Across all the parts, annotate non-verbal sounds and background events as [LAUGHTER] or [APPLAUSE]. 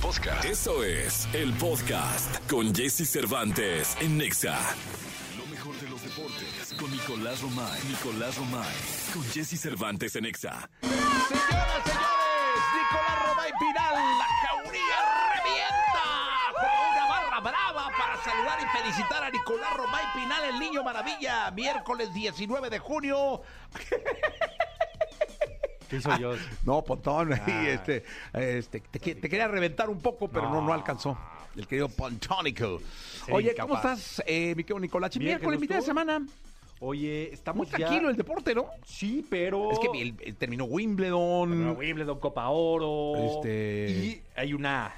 podcast. Eso es el podcast con Jesse Cervantes en Nexa. Lo mejor de los deportes con Nicolás Romay. Nicolás Romay. Con Jesse Cervantes en Nexa. Señoras, señores, Nicolás Romay Pinal, la jauría revienta como una barra brava para saludar y felicitar a Nicolás Romay Pinal, el niño maravilla, miércoles 19 de junio. [LAUGHS] [LAUGHS] ¿Qué hizo yo? [LAUGHS] No, Pontón, [LAUGHS] ahí, este, este, te, que- te quería reventar un poco, pero no, no alcanzó. El querido Pontónico. Sí, Oye, ¿cómo estás, eh, mi querido Nicolás? Bien, Miércoles, ¿qué mitad de semana. Oye, Muy estamos tranquilo ya... el deporte, ¿no? Sí, pero... Es que el- el- terminó Wimbledon. Wimbledon, Copa Oro... Este- Y hay una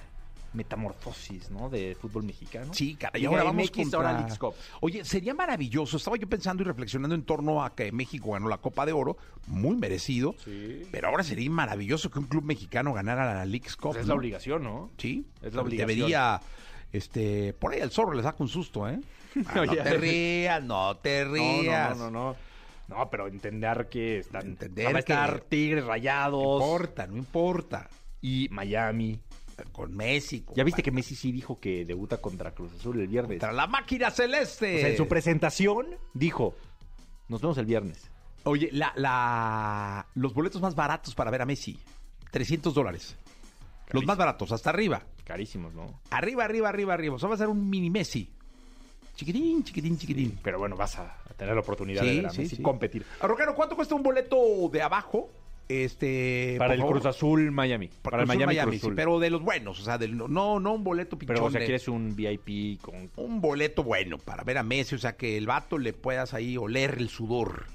metamorfosis, ¿no? De fútbol mexicano. Sí, caray, Liga ahora vamos MX, contra... ahora Leagues Cup. Oye, sería maravilloso. Estaba yo pensando y reflexionando en torno a que México ganó la Copa de Oro, muy merecido. Sí. Pero ahora sería maravilloso que un club mexicano ganara la Leagues Cup. Pues es ¿no? la obligación, ¿no? Sí, Es la obligación. Debería, este, por ahí el zorro le saca un susto, ¿eh? [LAUGHS] Ah, no te rías, no te No, rías. no, no, no, no. No, pero entender que están... Entender va a estar que- Tigres, No Rayados... importa, no importa. Y Miami. Con Messi. Ya viste que. Messi sí dijo que debuta contra Cruz Azul el viernes. Contra la máquina celeste. O sea, en su presentación dijo, nos vemos el viernes. Oye, la, la, los boletos más baratos para ver a Messi, 300 dólares. Los más baratos, hasta arriba. Carísimos, ¿no? Arriba, arriba, arriba, arriba. O sea, va a ser un mini Messi. Chiquitín, chiquitín, chiquitín. Pero bueno, vas a, a tener la oportunidad Sí, de ver a sí, Messi sí. competir. Rocano, ¿cuánto cuesta un boleto de abajo? Este. Para el favor? Cruz Azul Miami. Para, Para, el Miami, Cruz sí, Azul. pero de los buenos, o sea, del- no, no un boleto pichón. Pero, o sea, de- quieres un VIP con... un boleto bueno para ver a Messi, o sea, que el vato le puedas ahí oler el sudor.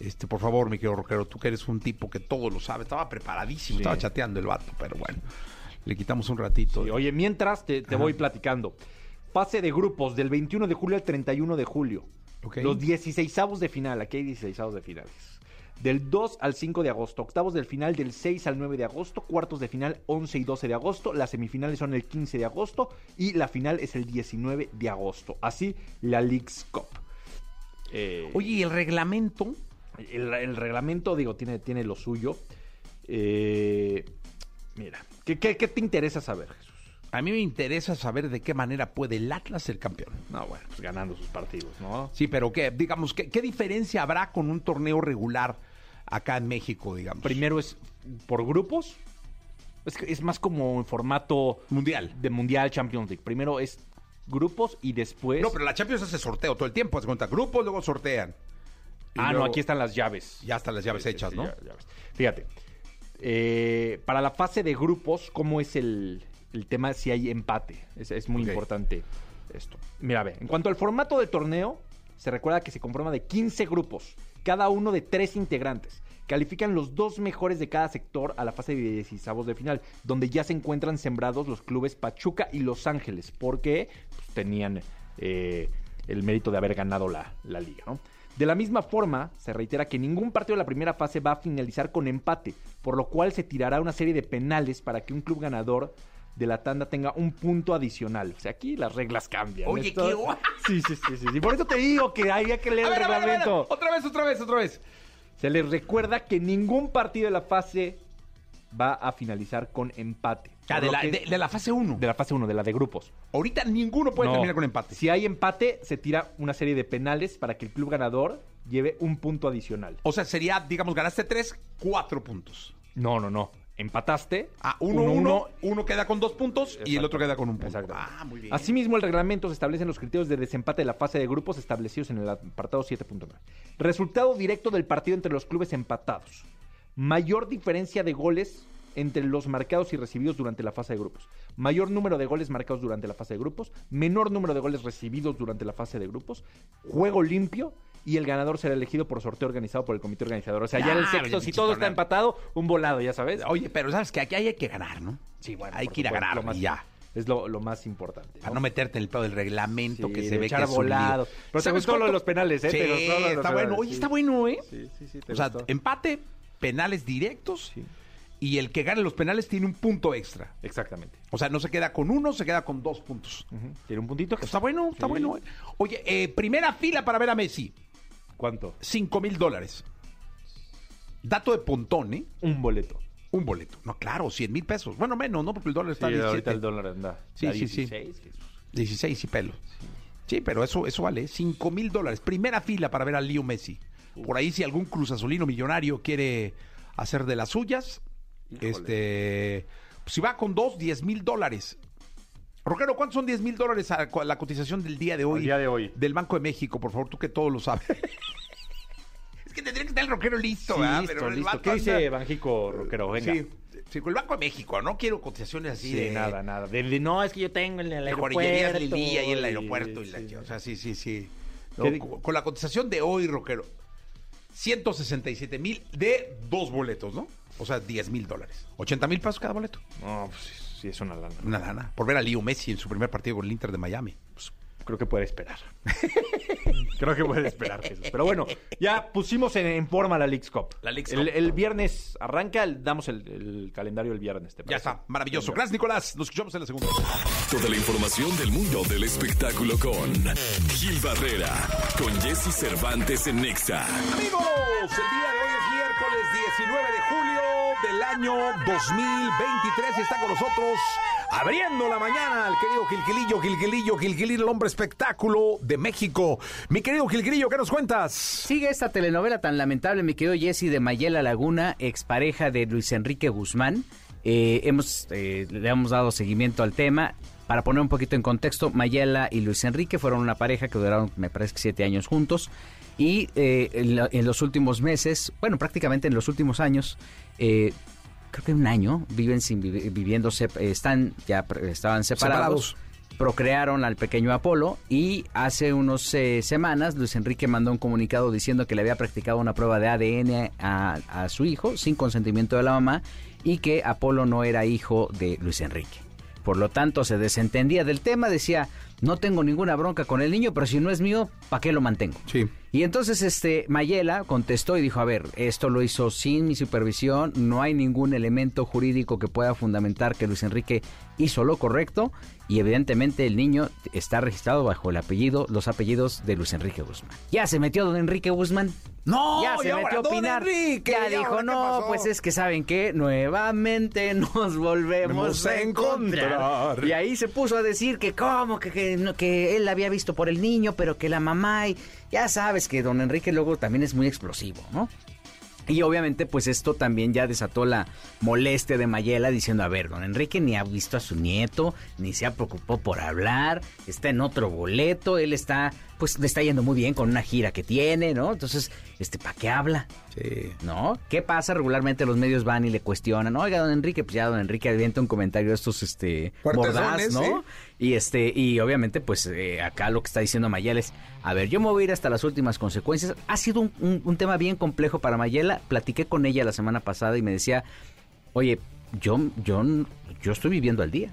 Este, por favor, mi querido Roquero, tú que eres un tipo que todo lo sabe, estaba preparadísimo, Sí. estaba chateando el vato, pero bueno, le quitamos un ratito. Sí, oye, mientras te, te voy platicando. Fase de grupos del 21 de julio al 31 de julio. Los 16avos de final. Aquí hay 16avos de finales. Del 2 al 5 de agosto. Octavos del final del 6 al 9 de agosto. Cuartos de final 11 y 12 de agosto. Las semifinales son el 15 de agosto. Y la final es el 19 de agosto. Así la Leagues Cup. Eh, Oye, ¿y el reglamento? el, el reglamento, digo, tiene, tiene lo suyo. Eh, mira, ¿qué, qué, qué te interesa saber, Jesús? A mí me interesa saber de qué manera puede el Atlas ser campeón. No, bueno, pues ganando sus partidos, ¿no? Sí, pero qué, digamos, ¿qué, qué diferencia habrá con un torneo regular acá en México, digamos? Primero es por grupos. Es, que es más como en formato Mundial. de Mundial Champions League. Primero es grupos y después. No, pero la Champions hace sorteo todo el tiempo, se cuenta, grupos, luego sortean. Y ah, no, aquí están las llaves. Ya están las llaves sí, hechas, sí, ¿no? ya- llaves. Fíjate. eh, para la fase de grupos, ¿cómo es el, el tema si hay empate? Es, es muy importante esto. Mira, ve, en cuanto al formato del torneo, se recuerda que se conforma de 15 grupos, cada uno de tres integrantes. Califican los dos mejores de cada sector a la fase de 16 de final, donde ya se encuentran sembrados los clubes Pachuca y Los Ángeles, porque pues, tenían eh, el mérito de haber ganado la, la liga, ¿no? De la misma forma, se reitera que ningún partido de la primera fase va a finalizar con empate, por lo cual se tirará una serie de penales para que un club ganador de la tanda tenga un punto adicional. O sea, aquí las reglas cambian. Oye, Esto- qué guay. Sí, sí, sí, sí, sí. Por eso te digo que hay que leer A ver, el a ver, a ver, reglamento. Otra vez, otra vez, otra vez. Se les recuerda que ningún partido de la fase va a finalizar con empate. Ah, de, la, que- de- de la fase 1. de la fase 1, de la de grupos. Ahorita ninguno puede No. terminar con empate. Si hay empate, se tira una serie de penales para que el club ganador lleve un punto adicional. O sea, sería, digamos, ganaste tres, cuatro puntos. No, no, no. Empataste. Ah, uno, Uno, uno, uno. uno queda con dos puntos y el otro queda con un punto. Exacto. Ah, muy bien. Asimismo, el reglamento se establecen los criterios de desempate de la fase de grupos establecidos en el apartado 7.9. Resultado directo del partido entre los clubes empatados. Mayor diferencia de goles entre los marcados y recibidos durante la fase de grupos. Mayor número de goles marcados durante la fase de grupos. Menor número de goles recibidos durante la fase de grupos. Juego limpio. Y el ganador será elegido por sorteo organizado por el comité organizador. O sea, ya, en el Ya, sexto, si todo está empatado, un volado, ya sabes. Oye, pero sabes que aquí hay que ganar, ¿no? Sí, bueno, Hay que ir a ganar más- y ya. Es lo, lo más importante. Para ¿no? meterte en el pedo del reglamento Sí, que se ve que es un lío. volado. Pero te ¿Sabes gustó lo de los penales, ¿eh? Sí, los está penales, bueno. Oye, sí. está bueno, ¿eh? Sí, sí, sí, te O sea, gustó. empate, penales directos Sí. y el que gane los penales tiene un punto extra. Exactamente. O sea, no se queda con uno, se queda con dos puntos. Tiene un puntito. Está bueno, está Sí. bueno. Oye, eh, primera fila para ver a Messi, ¿Cuánto? 5 mil dólares. Dato de Pontón, ¿eh? Un boleto. Un boleto. No, claro, 100 mil pesos. Bueno, menos, ¿no? Porque el dólar está Sí, a ahorita 17. el dólar anda. Sí, sí, sí. 16, Jesús. 16 y pelo. Sí, pero eso, eso vale 5 mil dólares. Primera fila para ver a Leo Messi. Por ahí, si algún Cruz Azulino millonario quiere hacer de las suyas, Híjole. este, si va con dos, 10 mil dólares. Roquero, ¿cuántos son 10 mil dólares a la cotización del día de hoy? Al día de hoy. Del Banco de México, por favor, tú que todo lo sabes. [LAUGHS] es que tendría que estar el rockero listo, Sí, ¿verdad? listo, Pero el listo. ¿Qué dice anda- Banjico, Roquero? Venga. Sí, sí, con el Banco de México, no quiero cotizaciones así Sí, de nada, nada. De, de- no, es que yo tengo en el de aeropuerto. joyerías Lili ahí en el y- aeropuerto. Y la, sí. O sea, sí, sí, sí. No, ¿Qué di- con, con la cotización de hoy, Roquero, 167 mil de dos boletos, ¿no? O sea, 10 mil dólares. 80 mil pesos cada boleto. No, pues sí, es una lana. Una lana. Por ver a Leo Messi en su primer partido con el Inter de Miami. Pues, creo que puede esperar. [LAUGHS] creo que puede esperar, Jesús. Pero bueno, ya pusimos en, en forma la Leagues Cup. La Leagues el, Cup. el viernes arranca, el- damos el, el calendario el viernes. ¿te Ya está, maravilloso. Gracias, Nicolás. Nos escuchamos en la segunda. Toda la información del mundo del espectáculo con Gil Barrera, con Jesse Cervantes en Nexa. Amigos, el día de hoy es miércoles 19 de año 2023 y está con nosotros abriendo la mañana el querido Gilquilillo, Gilquilillo, Gilquilillo, el hombre espectáculo de México. Mi querido Gilquilillo, ¿qué nos cuentas? Sigue esta telenovela tan lamentable, mi querido Jesse de Mayela Laguna, expareja de Luis Enrique Guzmán. Eh, hemos, eh, le hemos dado seguimiento al tema. Para poner un poquito en contexto, Mayela y Luis Enrique fueron una pareja que duraron, me parece que siete años juntos. Y eh, en los últimos meses, bueno, prácticamente en los últimos años, eh, creo que un año, viven sin vivi- viviendo, eh, están ya estaban separados Separados. procrearon al pequeño Apolo y hace unas semanas Luis Enrique mandó un comunicado diciendo que le había practicado una prueba de ADN a, a su hijo sin consentimiento de la mamá y que Apolo no era hijo de Luis Enrique. Por lo tanto, se desentendía del tema, decía, no tengo ninguna bronca con el niño, pero si no es mío, ¿para qué lo mantengo? Sí. Y entonces este Mayela contestó y dijo, a ver, esto lo hizo sin mi supervisión, no hay ningún elemento jurídico que pueda fundamentar que Luis Enrique hizo lo correcto y evidentemente el niño está registrado bajo el apellido, los apellidos de Luis Enrique Guzmán. Ya se metió don Enrique Guzmán. No, ya se metió a opinar. Enrique, ya ¿y ahora dijo, no, pasó?" pues es que saben que nuevamente [LAUGHS] nos volvemos a encontrar. encontrar. Y ahí se puso a decir que cómo, que, que, que él la había visto por el niño, pero que la mamá y ya sabes que don Enrique luego también es muy explosivo, ¿no? Y obviamente pues esto también ya desató la molestia de Mayela diciendo, a ver, don Enrique ni ha visto a su nieto, ni se ha preocupado por hablar, está en otro boleto, él está, pues le está yendo muy bien con una gira que tiene, ¿no? Entonces, este, ¿para qué habla? Sí. ¿No? ¿Qué pasa? Regularmente los medios van y le cuestionan, oiga, don Enrique, pues ya don Enrique avienta un comentario de estos, este, mordaz, ¿no? sí. Y este, y obviamente, pues eh, acá lo que está diciendo Mayela es, a ver, yo me voy a ir hasta las últimas consecuencias. Ha sido un, un- un tema bien complejo para Mayela. Platiqué con ella la semana pasada y me decía, oye, yo, yo, yo estoy viviendo al día.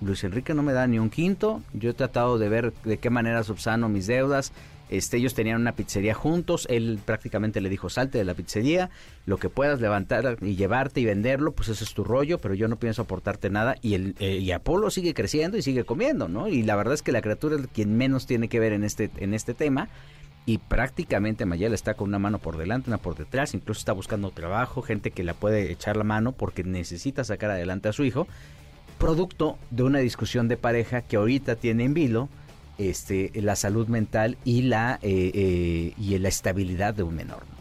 Luis Enrique no me da ni un quinto. Yo he tratado de ver de qué manera subsano mis deudas. Este, ellos tenían una pizzería juntos. Él prácticamente le dijo, salte de la pizzería. Lo que puedas levantar y llevarte y venderlo, pues ese es tu rollo, pero yo no pienso aportarte nada. Y, el, eh, y Apolo sigue creciendo y sigue comiendo, ¿no? Y la verdad es que la criatura es quien menos tiene que ver en este, en este tema. Y prácticamente Mayela está con una mano por delante, una por detrás, incluso está buscando trabajo, gente que la puede echar la mano porque necesita sacar adelante a su hijo producto de una discusión de pareja que ahorita tiene en vilo este, la salud mental y la, eh, eh, y la estabilidad de un menor. ¿no?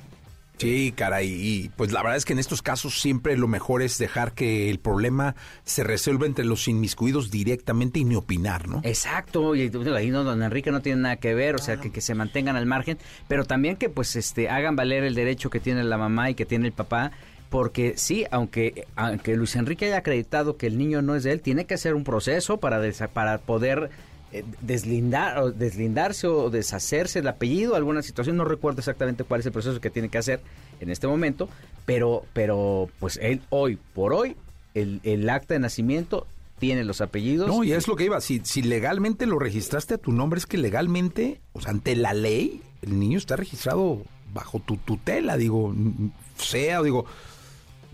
Sí, caray, y pues la verdad es que en estos casos siempre lo mejor es dejar que el problema se resuelva entre los inmiscuidos directamente y ni opinar, ¿no? Exacto, y ahí no, don Enrique no tiene nada que ver, o sea, que, que se mantengan al margen, pero también que pues este hagan valer el derecho que tiene la mamá y que tiene el papá, porque sí, aunque, aunque Luis Enrique haya acreditado que el niño no es de él, tiene que hacer un proceso para, desa- para poder eh, deslindar o deslindarse o deshacerse del apellido, alguna situación, no recuerdo exactamente cuál es el proceso que tiene que hacer en este momento, pero, pero pues él hoy por hoy, el, el acta de nacimiento tiene los apellidos. No, y es lo que iba. Si, si legalmente lo registraste a tu nombre, es que legalmente, o sea, ante la ley, el niño está registrado bajo tu tutela, digo, sea, digo,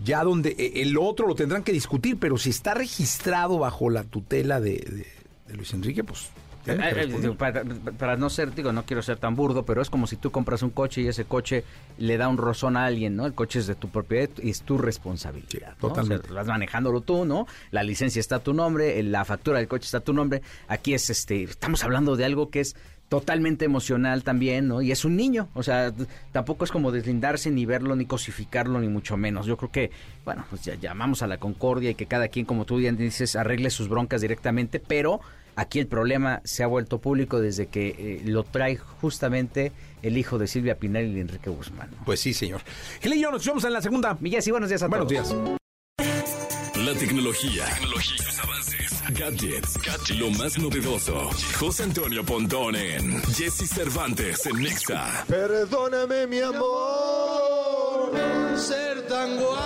ya donde eh, el otro lo tendrán que discutir, pero si está registrado bajo la tutela de, de- de Luis Enrique, pues Eh, eh, para, para no ser, digo, no quiero ser tan burdo, pero es como si tú compras un coche y ese coche le da un rozón a alguien, ¿no? El coche es de tu propiedad y es tu responsabilidad. Sí, ¿no? totalmente. O sea, vas manejándolo tú, ¿no? La licencia está a tu nombre, la factura del coche está a tu nombre. Aquí es, este, estamos hablando de algo que es totalmente emocional también, ¿no? Y es un niño, o sea, tampoco es como deslindarse ni verlo, ni cosificarlo, ni mucho menos. Yo creo que, bueno, pues ya llamamos a la concordia y que cada quien, como tú bien dices, arregle sus broncas directamente, pero aquí el problema se ha vuelto público desde que eh, lo trae justamente el hijo de Silvia Pinal y de Enrique Guzmán. ¿no? Pues sí, señor. Gil y yo nos vemos en la segunda. Miguel, sí, buenos días a Buenos todos. días. La tecnología, tecnología sus avances, gadgets, gadgets, lo más novedoso. José Antonio Pontón en Jesse Cervantes en Nexa. Perdóname, mi amor, ser tan guapo.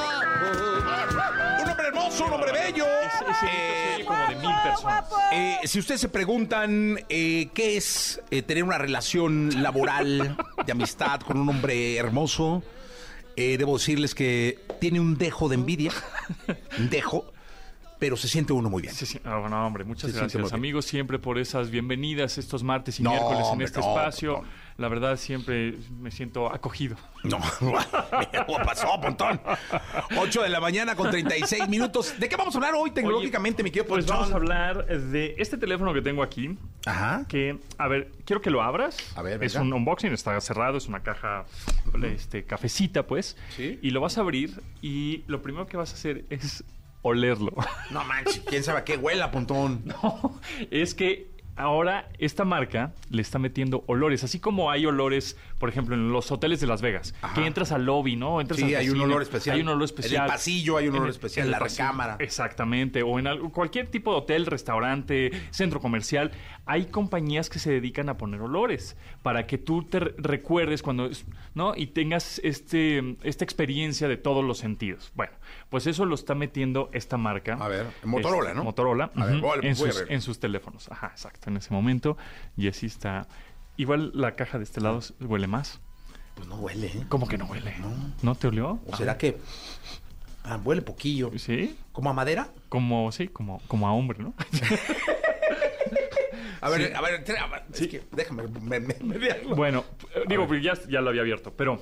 Un hombre hermoso, un hombre bello. Eh, como de mil personas. eh, si ustedes se preguntan eh, qué es eh, tener una relación laboral de amistad con un hombre hermoso, eh, debo decirles que tiene un dejo de envidia, un dejo, pero se siente uno muy bien. Sí, sí. Ah, bueno, hombre, muchas Se gracias, amigos, siempre por esas bienvenidas estos martes y No, miércoles en hombre, este no, espacio. La verdad, siempre me siento acogido. No, [LAUGHS] ¿qué pasó, Pontón? 8 de la mañana con 36 minutos. ¿De qué vamos a hablar hoy tecnológicamente, mi querido Pues Pontón? vamos a hablar de este teléfono que tengo aquí. Ajá. Que, a ver, quiero que lo abras. A ver, Es venga. un unboxing, está cerrado, es una caja este, cafecita, pues. Sí. Y lo vas a abrir y lo primero que vas a hacer es olerlo. No manches, quién sabe a qué huela, Pontón. [LAUGHS] es que ahora esta marca le está metiendo olores, así como hay olores, por ejemplo, en los hoteles de Las Vegas, Ajá. que entras al lobby, ¿no? Entras Sí, al hay un olor especial. Hay un olor En el especial. pasillo hay un olor el- especial, el la recámara. Exactamente, o en algo- cualquier tipo de hotel, restaurante, centro comercial, hay compañías que se dedican a poner olores para que tú te re- recuerdes cuando, ¿no? Y tengas este, esta experiencia de todos los sentidos. Bueno, pues eso lo está metiendo esta marca. A ver, Motorola, Es- ¿no? Motorola. A ver, voy en, voy a sus, ver. en sus teléfonos. Ajá, exacto. En ese momento, Jessy está... Igual la caja de este lado huele más. Pues no huele, ¿eh? ¿Cómo que no huele? ¿No, te olió? ¿O será que ah, huele poquillo? Sí, ¿Como a madera? como, sí, como, como a hombre, ¿no? [LAUGHS] A ver, a ver, tra- a ver, es que déjame me, me- me bueno, eh, digo, ya, ya lo había abierto, pero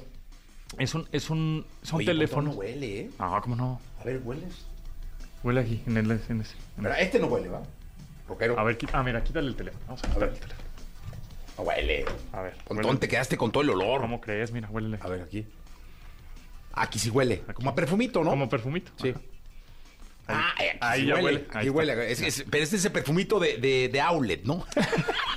es un, es un, son Oye, teléfonos. No huele, ¿eh? Ah, ¿cómo no? A ver, ¿hueles? Huele aquí, en, el, en ese. en Pero este no huele, ¿va? Rockero. A ver, ah, mira, quítale el teléfono. Vamos a quitarle el teléfono. No huele. A ver. Pontón, te quedaste con todo el olor. ¿Cómo crees? Mira, huele. A ver, aquí. Aquí sí huele. Como a perfumito, ¿no? Como perfumito. Sí. Ajá. Ah, eh, aquí Ahí sí ya huele. huele. Ahí huele. Es- es- pero este es ese perfumito de, de, de outlet, ¿no? [LAUGHS]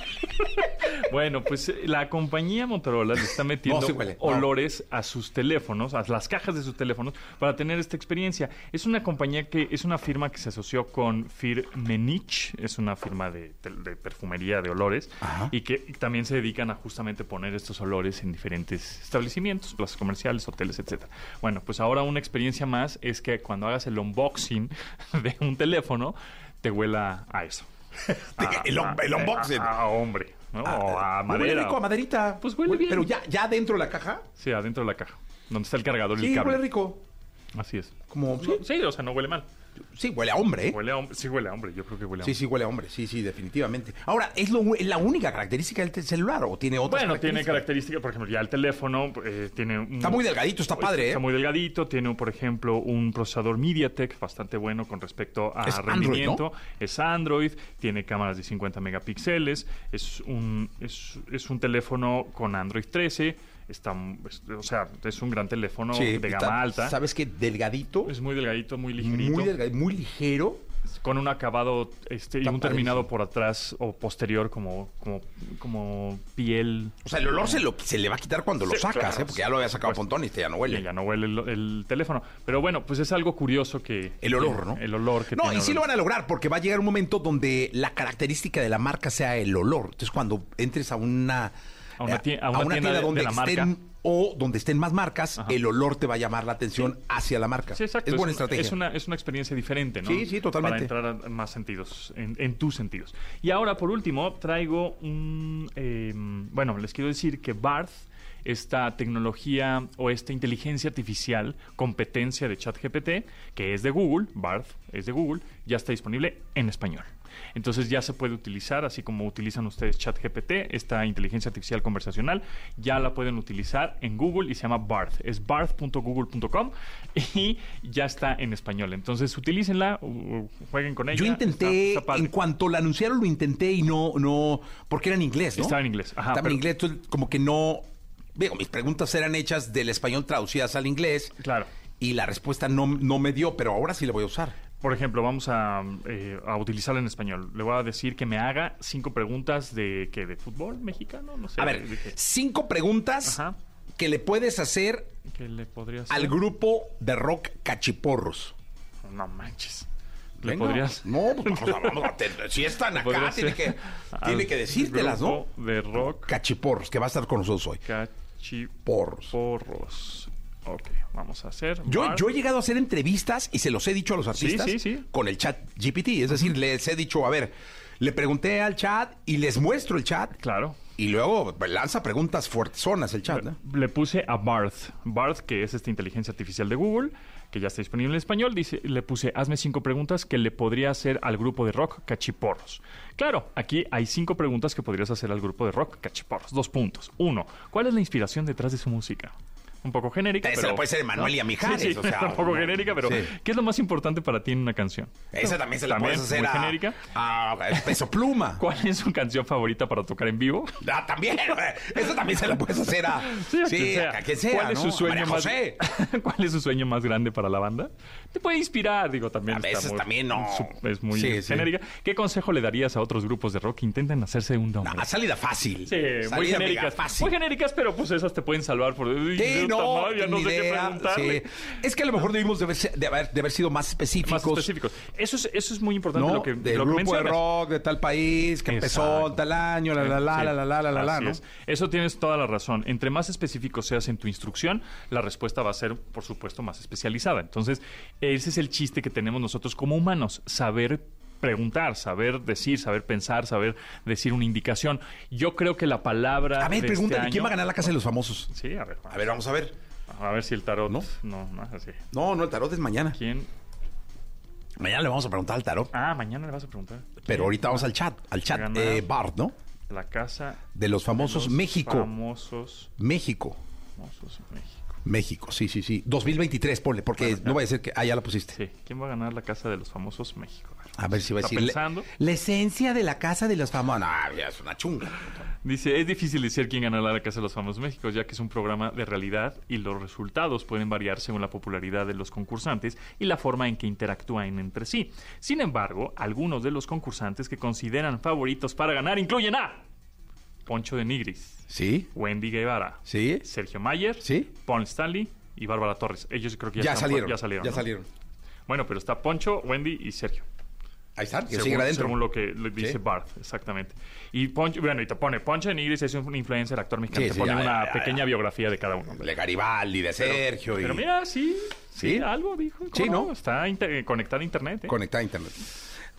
Bueno, pues eh, la compañía Motorola le está [LAUGHS] metiendo No, sí huele. No. olores a sus teléfonos, a las cajas de sus teléfonos, para tener esta experiencia. Es una compañía que es una firma que se asoció con Firmenich, es una firma de, de perfumería de olores, Ajá. y que también se dedican a justamente poner estos olores en diferentes establecimientos, plazas comerciales, hoteles, etcétera. Bueno, pues ahora una experiencia más es que cuando hagas el unboxing [LAUGHS] de un teléfono, te huela a eso. [LAUGHS] A- el, a- unboxing. A, a hombre, ¿no? o a Huele madera. rico a maderita. Pues huele bien. Pero ya, ya dentro de la caja. Sí, adentro de la caja, donde está el cargador y el Sí, cable. huele rico. Así es. Como, Sí, o sea, no huele mal. Sí, huele a hombre, ¿eh? Huele a hombre. Sí, huele a hombre. Yo creo que huele a Sí, hombre. sí, huele a hombre. Sí, sí, definitivamente. Ahora, ¿es, lo, ¿es la única característica del celular o tiene otras Bueno, tiene características? por ejemplo, ya el teléfono eh, tiene un... Está muy delgadito, está padre, Está ¿eh? muy delgadito, tiene, por ejemplo, un procesador MediaTek bastante bueno con respecto a Es Android, rendimiento. Es Android, tiene cámaras de 50 megapíxeles, es un, es, es un teléfono con Android 13, está, es- o sea, es un gran teléfono Sí, de está- gama alta. ¿Sabes qué? Delgadito. Es muy delgadito, muy ligerito. muy delgadito, muy ligero. con un acabado este, y Está un terminado por atrás o posterior como, como, como piel. O sea, el olor se, lo, se le va a quitar cuando lo sacas, claro, ¿eh? Porque ya lo había sacado por Pontón y este ya no huele. ya no huele el, el teléfono. Pero bueno, pues es algo curioso que... El olor, ¿no? El olor que No, tiene y sí olor. lo van a lograr porque va a llegar un momento donde la característica de la marca sea el olor. Entonces, cuando entres a una, A una tie- a una tienda de- donde de la estén marca. o donde estén más marcas, Ajá. el olor te va a llamar la atención hacia la marca. Sí, exacto. Es buena estrategia. Es una, es una experiencia diferente, ¿no? Sí, sí, totalmente. Para entrar a más sentidos, en, en tus sentidos. Y ahora, por último, traigo un... eh, bueno, les quiero decir que Barth esta tecnología o esta inteligencia artificial, competencia de ChatGPT, que es de Google, Barth es de Google, ya está disponible en español. Entonces ya se puede utilizar, así como utilizan ustedes ChatGPT, esta inteligencia artificial conversacional, ya la pueden utilizar en Google y se llama Barth. Es barth.google.com [LAUGHS] y ya está en español. Entonces utilícenla, jueguen con ella. Yo intenté, Está- está padre. en cuanto la anunciaron, lo intenté y no, no, porque era en inglés, ¿no? Estaba en inglés, ajá, Estaba pero- en inglés, como que no, digo, mis preguntas eran hechas del español traducidas al inglés. Claro. Y la respuesta no, no me dio, pero ahora sí la voy a usar. Por ejemplo, vamos a, eh, a utilizarla en español. Le voy a decir que me haga cinco preguntas de que de fútbol mexicano, no sé. A ver, de cinco preguntas Ajá. que le puedes hacer al grupo de rock Cachiporros. No manches. ¿Le Venga. podrías? No, pues, sea, vamos a te- si están [LAUGHS] acá, tiene que, tiene que decírtelas, ¿no? grupo De rock Cachiporros, que va a estar con nosotros hoy. cachiporros. Porros. Ok, vamos a hacer. Yo, bar- yo he llegado a hacer entrevistas y se los he dicho a los artistas sí, sí. con el chat GPT. Es decir, les he dicho, a ver, le pregunté al chat y les muestro el chat Claro. y luego lanza preguntas fuertezonas el chat. ¿no? Le puse a Barth. Barth, que es esta inteligencia artificial de Google, que ya está disponible en español, dice, le puse, hazme cinco preguntas que le podría hacer al grupo de rock Cachiporros. Claro, aquí hay cinco preguntas que podrías hacer al grupo de rock Cachiporros. Dos puntos. Uno, ¿cuál es la inspiración detrás de su música? Un poco genérica, Esa pero... puede ser Emanuel y a Mijares, Sí, sí, o sea, [LAUGHS] un poco no, genérica, pero sí. ¿qué es lo más importante para ti en una canción? Esa también se la También, puedes hacer muy a, genérica. a Peso Pluma. [LAUGHS] ¿Cuál es su canción favorita para tocar en vivo? Ah, también. [LAUGHS] Esa también se la puedes hacer a, Sí, a quien sea. a quien sea, ¿Cuál es ¿no? su sueño María más José. ¿Cuál es su sueño más grande para la banda? Te puede inspirar, digo, también. A está veces muy- también no. Es muy Sí, sí. genérica. ¿Qué consejo le darías a otros grupos de rock que intenten hacerse un nombre? No, salida fácil. Sí, muy Salida mega genéricas. fácil. Muy genéricas, pero pues esas te pueden salvar por. Sí, no, ya no sé qué preguntarle. sí. Es que a lo mejor debimos de haber, de haber, de haber sido más específicos. Más específicos. Eso es, eso es muy importante ¿no? lo que, Del lo que grupo de rock de tal país que empezó tal año, la la la la la la la la, la, es. Eso tienes toda la razón. Entre más específico seas en tu instrucción, la respuesta va a ser, por supuesto, más especializada. Entonces, ese es el chiste que tenemos nosotros como humanos, saber preguntar, saber decir, saber pensar, saber decir una indicación. Yo creo que la palabra A ver, de pregúntale, este ¿quién va a ganar la casa de los famosos? Sí, a ver, A ver, vamos a ver. a ver si el tarot ¿No? no, no, es así. No, no, el tarot es mañana. ¿Quién? Mañana le vamos a preguntar al tarot. Ah, mañana le vas a preguntar. Pero ahorita vamos al chat, al chat eh, Bard, ¿no? La casa De los famosos los México. Famosos, México. famosos México. México, sí, sí, sí. 2023, ponle, porque Bueno, no ya. vaya a ser que. Ah, ya la pusiste. Sí, ¿quién va a ganar la casa de los famosos México? A ver si va a ¿Está decir. pensando? La esencia de la casa de los famosos. No, ya es una chunga. Dice, es difícil decir quién ganará la Casa de los Famosos México, ya que es un programa de realidad y los resultados pueden variar según la popularidad de los concursantes y la forma en que interactúan entre sí. Sin embargo, algunos de los concursantes que consideran favoritos para ganar incluyen a Poncho de Nigris, ¿Sí? Wendy Guevara, ¿Sí? Sergio Mayer, ¿Sí? Paul Stanley y Bárbara Torres. Ellos creo que ya, Ya, están- salieron. Ya salieron. Ya ¿no? salieron. Bueno, pero está Poncho, Wendy y Sergio. Ahí están, que según, siguen adentro. según lo que le dice Sí. Barth, exactamente. Y Poncho, bueno, y te pone, Poncho Nigris es un influencer, actor mexicano. Sí, te sí, pone ya, una ya, pequeña biografía de cada uno. De Garibaldi, de Sergio. Pero y mira, sí, sí, algo dijo. ¿cómo Sí, ¿no? Está inter- conectado a internet. ¿eh? Conectada a internet.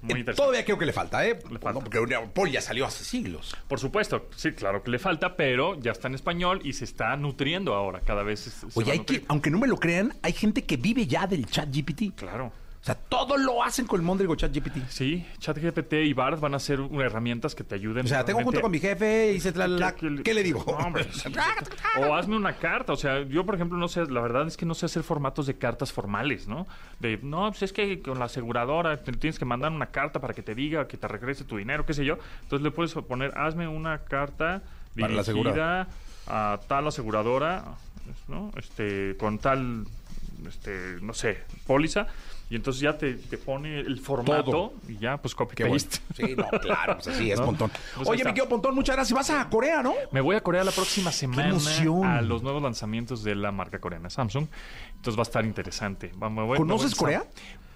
Muy Eh, interesante. Todavía creo que le falta, ¿eh? Le falta. Porque Paul ya salió hace siglos. Por supuesto, sí, claro que le falta, pero ya está en español y se está nutriendo ahora. Cada vez se, Oye, hay que, aunque no me lo crean, hay gente que vive ya del chat GPT. Claro. O sea, todo lo hacen con el Mondrigo chat GPT. Sí, ChatGPT y Bard van a ser herramientas que te ayuden. O sea, tengo junto realmente- con mi jefe y se la, la- ¿Qué- ¿Qué le digo? No, hombre, [LAUGHS] sí. o hazme una carta. O sea, yo, por ejemplo, no sé, la verdad es que no sé hacer formatos de cartas formales, ¿no? De, no, pues es que con la aseguradora te tienes que mandar una carta para que te diga que te regrese tu dinero, qué sé yo. Entonces le puedes poner, hazme una carta Para la dirigida a tal aseguradora, ¿no? Este, con tal, este, no sé, póliza. Y entonces ya te, te pone el formato Todo. y ya, pues copy Qué bueno. paste. Sí, no, claro, pues así es, ¿No? Pontón. Pues Oye, mi querido Pontón, muchas gracias. Vas a Corea, ¿no? Me voy a Corea la próxima semana a los nuevos lanzamientos de la marca coreana Samsung. Entonces va a estar interesante. Va- me voy- ¿Conoces me voy a- Corea?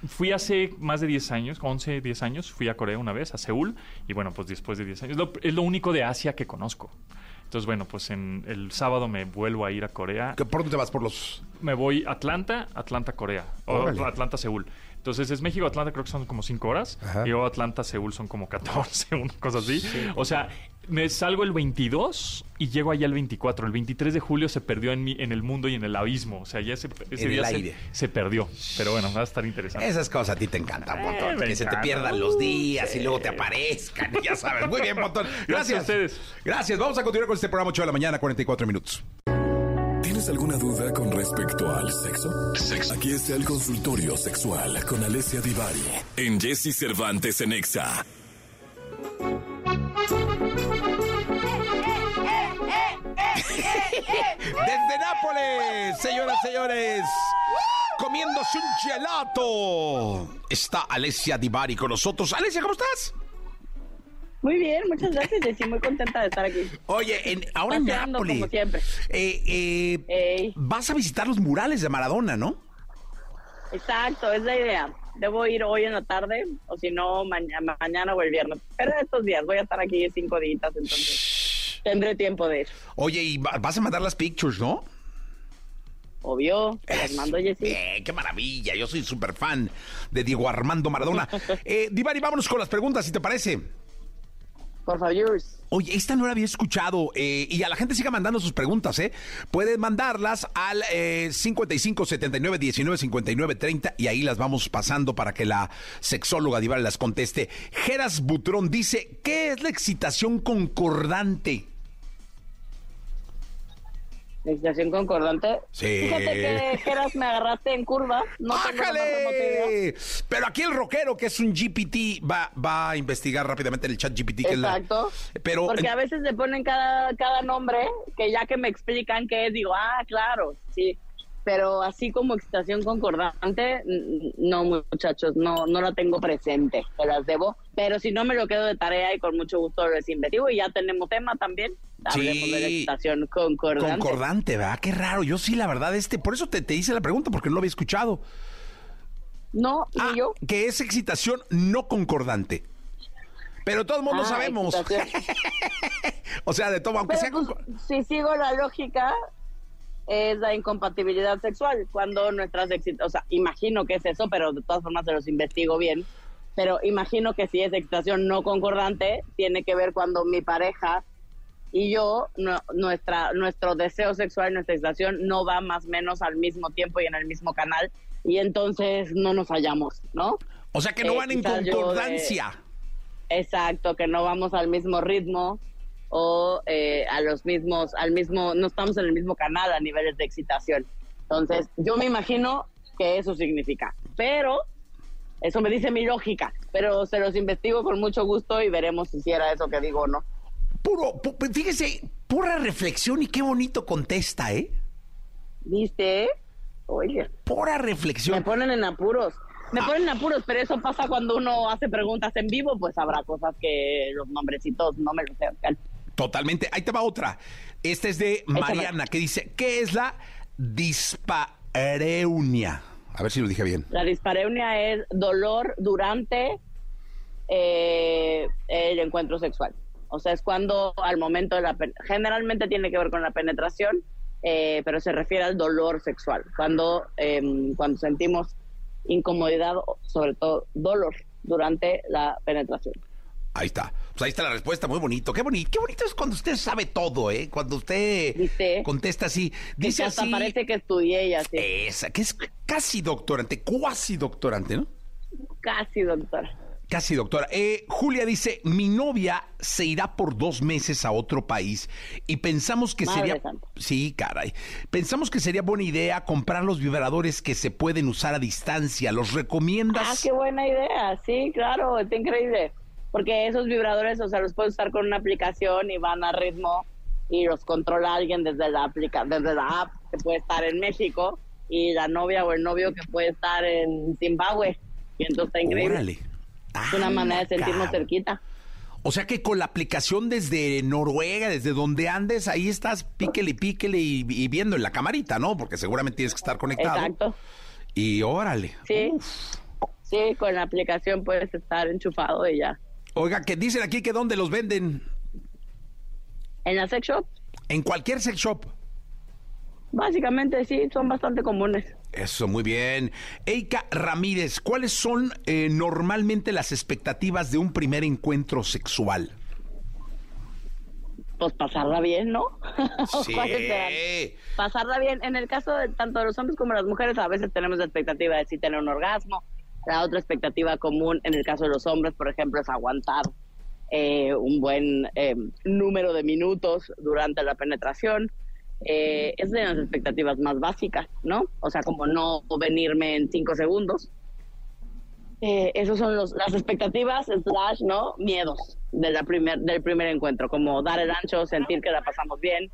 Fui hace más de 10 años, 11, 10 años, fui a Corea una vez, a Seúl, y bueno, pues después de 10 años, lo- es lo único de Asia que conozco. Entonces, bueno, pues en el sábado me vuelvo a ir a Corea. ¿Que ¿Por dónde te vas? Por los... Me voy a Atlanta, Atlanta, Corea. O Órale. Atlanta, Seúl. Entonces es México-Atlanta, creo que son como 5 horas. Ajá. Y luego Atlanta-Seúl son como 14, [LAUGHS] una cosa así. O sea, me salgo el 22 y llego allá el 24. El 23 de julio se perdió en, mi, en el mundo y en el abismo. O sea, ya ese, ese En día el se- aire. Se, perdió. Pero bueno, va a estar interesante. Esas cosas a ti te encantan, Eh, que se te pierdan los días y luego te aparezcan. Ya sabes. Muy bien, Pontón. Gracias [LAUGHS] Gracias. a ustedes. Gracias. Vamos a continuar con este programa 8 de la mañana, 44 minutos. ¿Tienes alguna duda con respecto al sexo? Aquí está el consultorio sexual con Alessia Divari en Jesse Cervantes en Exa. Desde Nápoles, señoras y señores, comiéndose un gelato. Está Alessia Divari con nosotros. Alessia, ¿cómo estás? Muy bien, muchas gracias, Jessy. Muy contenta de estar aquí. Oye, en- ahora en Nápoles. como siempre. eh, eh, vas a visitar los murales de Maradona, ¿no? Exacto, es la idea. Debo ir hoy en la tarde, o si no, mañana, mañana o el viernes. Pero estos días voy a estar aquí cinco días, entonces tendré tiempo de ir. Oye, y va- vas a mandar las pictures, ¿no? Obvio, te las mando, Jessy. Bien, qué maravilla. Yo soy súper fan de Diego Armando Maradona. [LAUGHS] eh, Divari, vámonos con las preguntas, si te parece. Por favor. Oye, esta no la había escuchado eh, y a la gente siga mandando sus preguntas, ¿eh? Pueden mandarlas al eh, 55 79 19 59 30 y ahí las vamos pasando para que la sexóloga Divari las conteste. Geras Butrón dice, ¿qué es la excitación concordante? Excitación concordante. Sí. Fíjate que Geras me agarraste en curva. No tengo la más remota idea. ¡Ájale! Pero aquí el rockero, que es un GPT, va, va a investigar rápidamente en el chat GPT. Que es la- Exacto. Pero Porque a veces le ponen cada, cada nombre que ya que me explican qué es, digo, ah, claro, sí. Pero así como excitación concordante, no, muchachos, no, no la tengo presente, se las debo. Pero si no me lo quedo de tarea y con mucho gusto les investigo y ya tenemos tema también. Hablemos de la excitación concordante. concordante, ¿verdad? Qué raro. Yo sí, la verdad, este, por eso te, te hice la pregunta, porque no lo había escuchado. No, y Ah, yo. que es excitación no concordante. Pero todo el mundo Ah, sabemos. [LAUGHS] o sea, de todo, aunque sea Pero, con- pues, si sigo la lógica, es la incompatibilidad sexual. Cuando nuestras excitaciones, o sea, imagino que es eso, pero de todas formas se los investigo bien. Pero imagino que si es excitación no concordante, tiene que ver cuando mi pareja y yo, no- nuestra, nuestro deseo sexual, nuestra excitación no va más o menos al mismo tiempo y en el mismo canal. Y entonces no nos hallamos, ¿no? O sea, que no eh, van en de- concordancia. Exacto, que no vamos al mismo ritmo o eh, a los mismos, al mismo, no estamos en el mismo canal a niveles de excitación. Entonces, yo me imagino que eso significa, pero eso me dice mi lógica, pero se los investigo con mucho gusto y veremos si sí era eso que digo o no. Puro, pu- fíjese, pura reflexión y qué bonito contesta, ¿eh? ¿Viste? Oye, Pura me reflexión. ponen en apuros. Me ponen en apuros, pero eso pasa cuando uno hace preguntas en vivo, pues habrá cosas que los nombrecitos no me los sé. Totalmente. Ahí te va otra. Esta es de. Mariana, que dice, ¿qué es la dispareunia? A ver si lo dije bien. La dispareunia es dolor durante eh, el encuentro sexual. O sea, es cuando al momento de la... Generalmente tiene que ver con la penetración, eh, pero se refiere al dolor sexual. Cuando, em, cuando sentimos incomodidad, sobre todo dolor durante la penetración. Ahí está. Pues ahí está la respuesta, muy bonito. Qué bonito, qué bonito es cuando usted sabe todo, ¿eh? Cuando usted ¿Viste? contesta así. Dice hasta así. parece que estudié y así. Esa, que es casi doctorante, cuasi doctorante, ¿no? Casi, doctora. Casi doctora. Eh, Julia dice, mi novia se irá por dos meses a otro país y pensamos que Madre sería... santa. Sí, caray. Pensamos que sería buena idea comprar los vibradores que se pueden usar a distancia. ¿Los recomiendas? Ah, qué buena idea. Sí, claro, está increíble. Porque esos vibradores, o sea, los puedes usar con una aplicación y van a ritmo y los controla alguien desde la aplica desde la app que puede estar en México y la novia o el novio que puede estar en Zimbabue. Y entonces está increíble. Órale. Es una manera de sentirnos Anda, cerquita. O sea que con la aplicación desde Noruega, desde donde andes, ahí estás píquele y píquele y, y viendo en la camarita, ¿no? Porque seguramente tienes que estar conectado. Exacto. Y órale. Sí. Sí, con la aplicación puedes estar enchufado y ya. Oiga, que dicen aquí que dónde los venden. En la sex shop, En cualquier sex shop. Básicamente sí, son bastante comunes. Eso, muy bien. Eika Ramírez, ¿cuáles son eh, normalmente las expectativas de un primer encuentro sexual? Pues pasarla bien, ¿no? Sí. [LAUGHS] Pasarla bien. En el caso de tanto de los hombres como de las mujeres, a veces tenemos la expectativa de sí tener un orgasmo. La otra expectativa común en el caso de los hombres, por ejemplo, es aguantar eh, un buen eh, número de minutos durante la penetración. Eh, esas son las expectativas más básicas, ¿no? O sea, como no venirme en cinco segundos. Eh, esos son los, las expectativas slash, ¿no? Miedos de la primer, del primer encuentro, como dar el ancho, sentir que la pasamos bien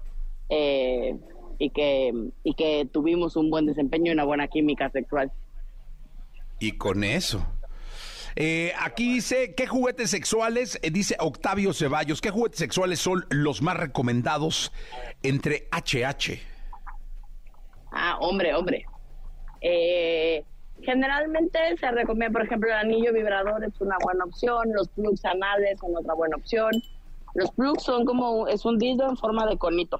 eh, y, que, y que tuvimos un buen desempeño y una buena química sexual. Y con eso. Eh, aquí dice, ¿qué juguetes sexuales? Eh, dice Octavio Ceballos, ¿qué juguetes sexuales son los más recomendados entre HH? Ah, hombre, hombre. Eh, generalmente se recomienda, por ejemplo, el anillo vibrador es una buena opción, los plugs anales son otra buena opción. Los plugs son como, es un dildo en forma de conito.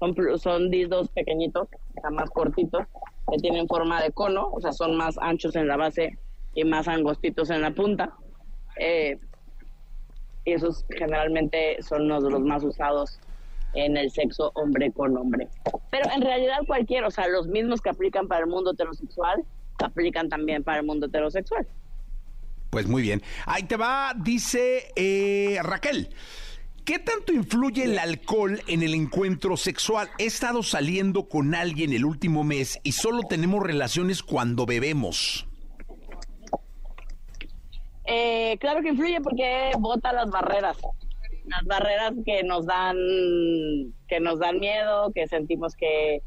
Son, son dildos pequeñitos, o más cortitos, que tienen forma de cono, o sea, son más anchos en la base y más angostitos en la punta. Eh, y esos generalmente son uno de los más usados en el sexo hombre con hombre. Pero en realidad cualquier, o sea, los mismos que aplican para el mundo heterosexual, aplican también para el mundo heterosexual. Pues muy bien. Ahí te va, dice eh, Raquel. ¿Qué tanto influye el alcohol en el encuentro sexual? He estado saliendo con alguien el último mes y solo tenemos relaciones cuando bebemos. Eh, claro que influye porque bota las barreras, las barreras que nos dan, que nos dan miedo, que sentimos que,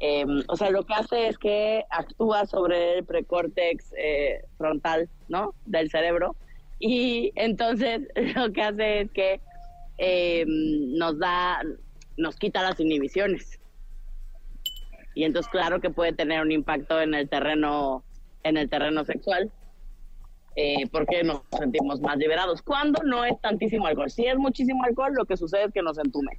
eh, o sea, lo que hace es que actúa sobre el precórtex eh, frontal, ¿no? Del cerebro y entonces [LAUGHS] lo que hace es que eh, nos da, nos quita las inhibiciones y entonces claro que puede tener un impacto en el terreno, en el terreno sexual eh, porque nos sentimos más liberados. Cuando no es tantísimo alcohol. Si es muchísimo alcohol, lo que sucede es que nos entume.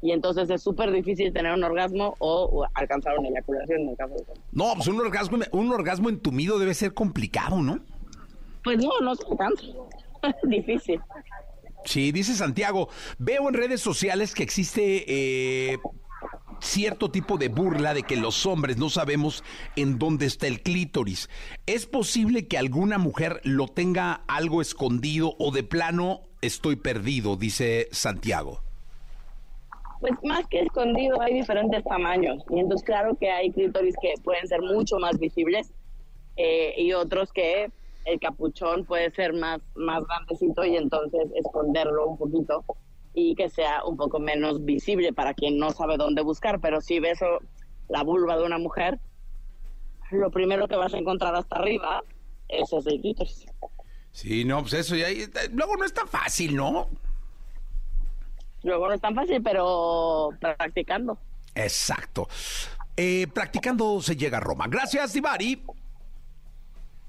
Y entonces es súper difícil tener un orgasmo o, o alcanzar una eyaculación en el caso de No, pues un orgasmo, un orgasmo entumido debe ser complicado, ¿no? Pues no, no se alcanza. [LAUGHS] difícil. Sí, dice Santiago, veo en redes sociales que existe eh, cierto tipo de burla de que los hombres no sabemos en dónde está el clítoris. ¿Es posible que alguna mujer lo tenga algo escondido o de plano estoy perdido? Dice Santiago. Pues más que escondido, hay diferentes tamaños. Y entonces, claro que hay clítoris que pueden ser mucho más visibles eh, y otros que el capuchón puede ser más, más grandecito y entonces esconderlo un poquito y que sea un poco menos visible para quien no sabe dónde buscar. Pero si ves la vulva de una mujer, lo primero que vas a encontrar hasta arriba es ese clítoris. Sí, no, pues eso ya. Luego no es tan fácil, ¿no? Luego no es tan fácil, pero practicando. Exacto. Eh, practicando se llega a Roma. Gracias, Divari.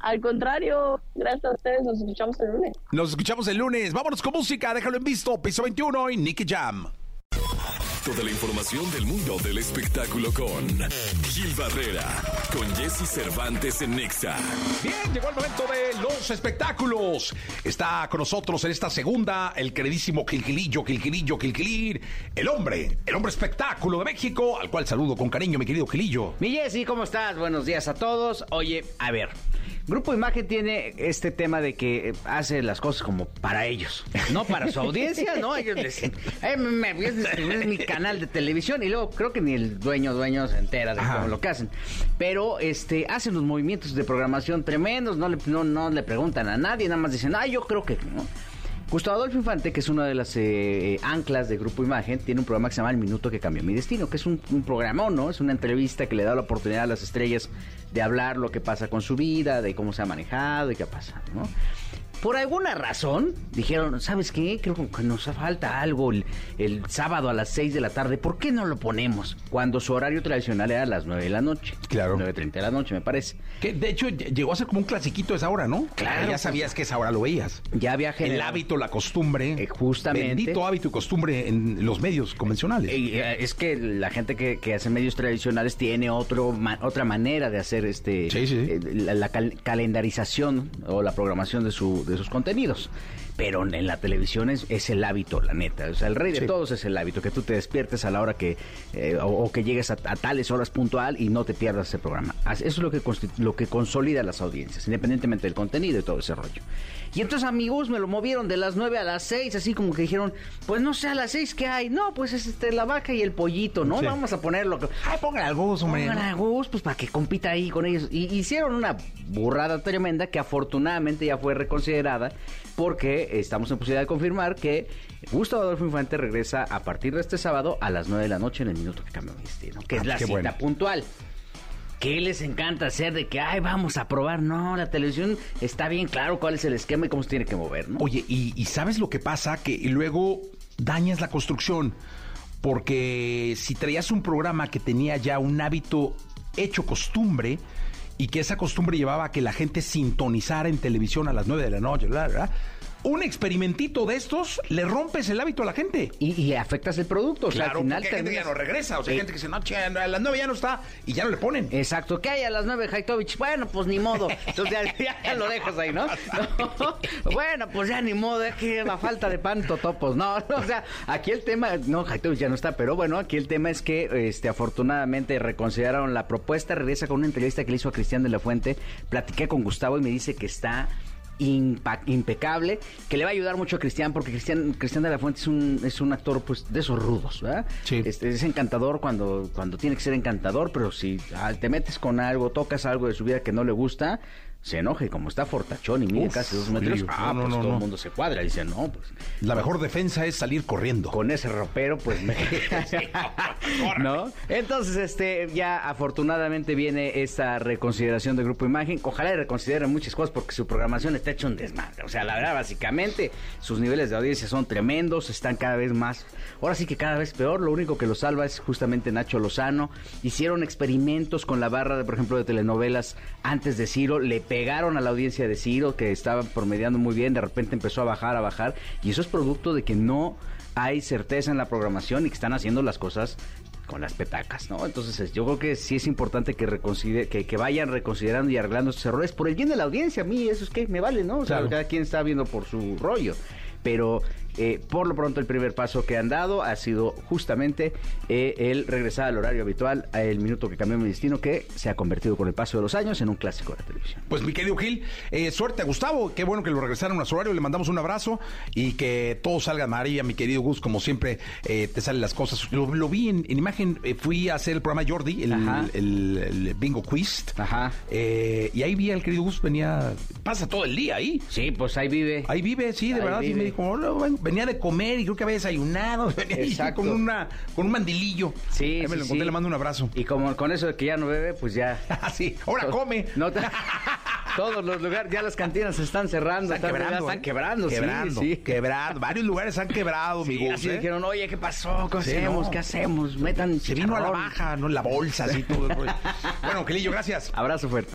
Al contrario, gracias a ustedes, nos escuchamos el lunes. Nos escuchamos el lunes. Vámonos con música. Déjalo en visto. Piso 21 y Nicky Jam. Toda la información del mundo del espectáculo con Gil Barrera, con Jesse Cervantes en Nexa. Bien, llegó el momento de los espectáculos. Está con nosotros en esta segunda el queridísimo Quilquilillo, Quilquilillo, Quilquilir, el hombre, el hombre espectáculo de México, al cual saludo con cariño, mi querido Gilillo. Mi Jessy, ¿cómo estás? Buenos días a todos. Oye, a ver. Grupo Imagen tiene este tema de que eh, hace las cosas como para ellos, no para su audiencia, ¿no? Ellos dicen, "Eh, me voy a distribuir mi canal de televisión y luego creo que ni el dueño dueño se entera de Ajá. cómo lo que hacen. Pero este hacen los movimientos de programación tremendos, no le, no, no le preguntan a nadie, nada más dicen, ah, yo creo que, ¿no? Gustavo Adolfo Infante, que es una de las eh, anclas de Grupo Imagen, tiene un programa que se llama El Minuto que Cambió Mi Destino, que es un, un programón, ¿no? Es una entrevista que le da la oportunidad a las estrellas de hablar lo que pasa con su vida, de cómo se ha manejado y qué pasa, ¿no? Por alguna razón, dijeron, ¿sabes qué? Creo que nos falta algo el, el sábado a las 6 de la tarde. ¿Por qué no lo ponemos? Cuando su horario tradicional era a las 9 de la noche. Claro. 9.30 de la noche, me parece. Que de hecho ll- llegó a ser como un clasiquito esa hora, ¿no? Claro, Ya sabías que esa hora lo veías. Ya había El generado... hábito, la costumbre. Eh, justamente. Bendito hábito y costumbre en los medios convencionales. Eh, eh, es que la gente que, que hace medios tradicionales tiene otro ma- otra manera de hacer este Sí, sí, eh, la, la cal- calendarización o la programación de su de sus contenidos. Pero en la televisión es, es el hábito, la neta. O sea, el rey de todos es el hábito, que tú te despiertes a la hora que, eh, o, o que llegues a, a tales horas puntual y no te pierdas ese programa. Eso es lo que, lo que consolida las audiencias, independientemente del contenido y todo ese rollo. Y entonces, amigos, me lo movieron de las 9 a las 6, así como que dijeron, pues no sé, a las 6 ¿qué hay? No, pues es este, la vaca y el pollito, ¿no? Sí. Vamos a ponerlo. Ay, pongan al Gus, hombre. Pongan a Gus, pues para que compita ahí con ellos. Y hicieron una burrada tremenda que afortunadamente ya fue reconsiderada porque estamos en posibilidad de confirmar que Gustavo Adolfo Infante regresa a partir de este sábado a las 9 de la noche en el minuto que cambia mi destino, que Ah, es la cita bueno. puntual. ¿Qué les encanta hacer de que, ay, vamos a probar? No, la televisión está bien claro cuál es el esquema y cómo se tiene que mover, ¿no? Oye, y, y ¿sabes lo que pasa? Que luego dañas la construcción. Porque si traías un programa que tenía ya un hábito hecho costumbre y que esa costumbre llevaba a que la gente sintonizara en televisión a las 9 de la noche, bla, bla, bla, un experimentito de estos le rompes el hábito a la gente. Y, y afectas el producto. O sea, Claro, al final porque hay gente que ya terminas- no regresa. O sea, hay gente que dice, no, che, a las 9 ya no está y ya no le ponen. Exacto, que hay a las 9 Haitovich? Bueno, pues ni modo. Entonces ya, ya [LAUGHS] lo dejas ahí, ¿no? [LAUGHS] No. Bueno, pues ya ni modo, es que a falta de pan totopos. No, no, [LAUGHS] o sea, aquí el tema, no, Haitovich ya no está, pero bueno, aquí el tema es que este afortunadamente reconsideraron la propuesta, regresa con una entrevista que le hizo a Cristian de la Fuente, platiqué con Gustavo y me dice que está impecable, que le va a ayudar mucho a Cristian, porque Cristian, Cristian de la Fuente es un, es un actor pues de esos rudos, ¿verdad? Sí. Este, es encantador cuando, cuando tiene que ser encantador, pero si ah, te metes con algo, tocas algo de su vida que no le gusta, se enoja y como está fortachón y mide Uf, casi dos metros, sí, ah, no, pues no, todo no. el mundo se cuadra y dice, no, pues La mejor defensa es salir corriendo. con ese ropero, pues me... [LAUGHS] [LAUGHS] ¿No? Entonces, este, ya afortunadamente viene esta reconsideración del Grupo Imagen. Ojalá y reconsideren muchas cosas porque su programación está hecha un desmadre. O sea, la verdad, básicamente, sus niveles de audiencia son tremendos, están cada vez más, ahora sí que cada vez peor. Lo único que lo salva es justamente Nacho Lozano. Hicieron experimentos con la barra, de, por ejemplo, de telenovelas antes de Ciro. Le pegaron a la audiencia de Ciro, que estaba promediando muy bien. De repente empezó a bajar, a bajar. Y eso es producto de que no hay certeza en la programación y que están haciendo las cosas con las petacas, ¿no? Entonces es- yo creo que sí es importante que, reconsider- que, que vayan reconsiderando y arreglando estos errores por el bien de la audiencia. A mí eso es que me vale, ¿no? O sea, Claro. cada quien está viendo por su rollo. Pero eh, por lo pronto el primer paso que han dado ha sido justamente eh, el regresar al horario habitual, el minuto que cambió mi destino, que se ha convertido con el paso de los años en un clásico de la televisión. Pues mi querido Gil, eh, suerte a Gustavo, qué bueno que lo regresaron a su horario, le mandamos un abrazo y que todo salga María, mi querido Gus, como siempre eh, te salen las cosas. Lo, lo vi en, en imagen, eh, fui a hacer el programa Jordi, el, el- el Bingo Quiz, Ajá. eh, y ahí vi al querido Gus, venía, pasa todo el día ahí. Sí, pues ahí vive. Ahí vive, sí, de Ahí verdad, vive. me dijo, "Hola, bueno", venía de comer y creo que había desayunado, [LAUGHS] Exacto. con una, con un mandilillo. Sí, ahí me sí, lo encontré, sí. le mando un abrazo. Y como con eso de que ya no bebe, pues ya. [LAUGHS] Así, ahora come. No te- [LAUGHS] todos los lugares, ya las cantinas se están cerrando. Están quebrando, están ¿eh? quebrando, sí, quebrando, sí. quebrando. Varios lugares han quebrado, mi Sí, Gus, así ¿eh? dijeron, oye, ¿qué pasó? ¿Qué Sí, hacemos? no. ¿Qué hacemos? Metan Se vino a la baja, ¿no? La bolsa, así todo. el rollo. bueno, Quelillo, gracias. Abrazo fuerte.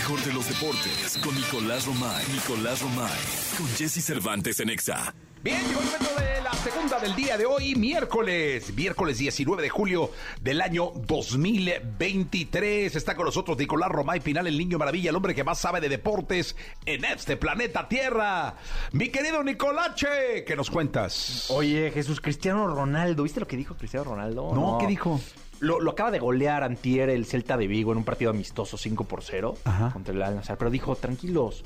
Mejor de los deportes con Nicolás Romay. Nicolás Romay. Con Jesse Cervantes en Exa. Bien, llegó el momento de la segunda del día de hoy, miércoles, miércoles 19 de julio del año 2023. Está con nosotros Nicolás Romay Pinal, el niño maravilla, el hombre que más sabe de deportes en este planeta Tierra. Mi querido Nicolache, ¿qué nos cuentas? Oye, Jesús Cristiano Ronaldo, ¿viste lo que dijo Cristiano Ronaldo? No, ¿qué dijo? Lo, lo acaba de golear antier el Celta de Vigo en un partido amistoso 5 por 0 Ajá. contra el Al Nassr, pero dijo, tranquilos,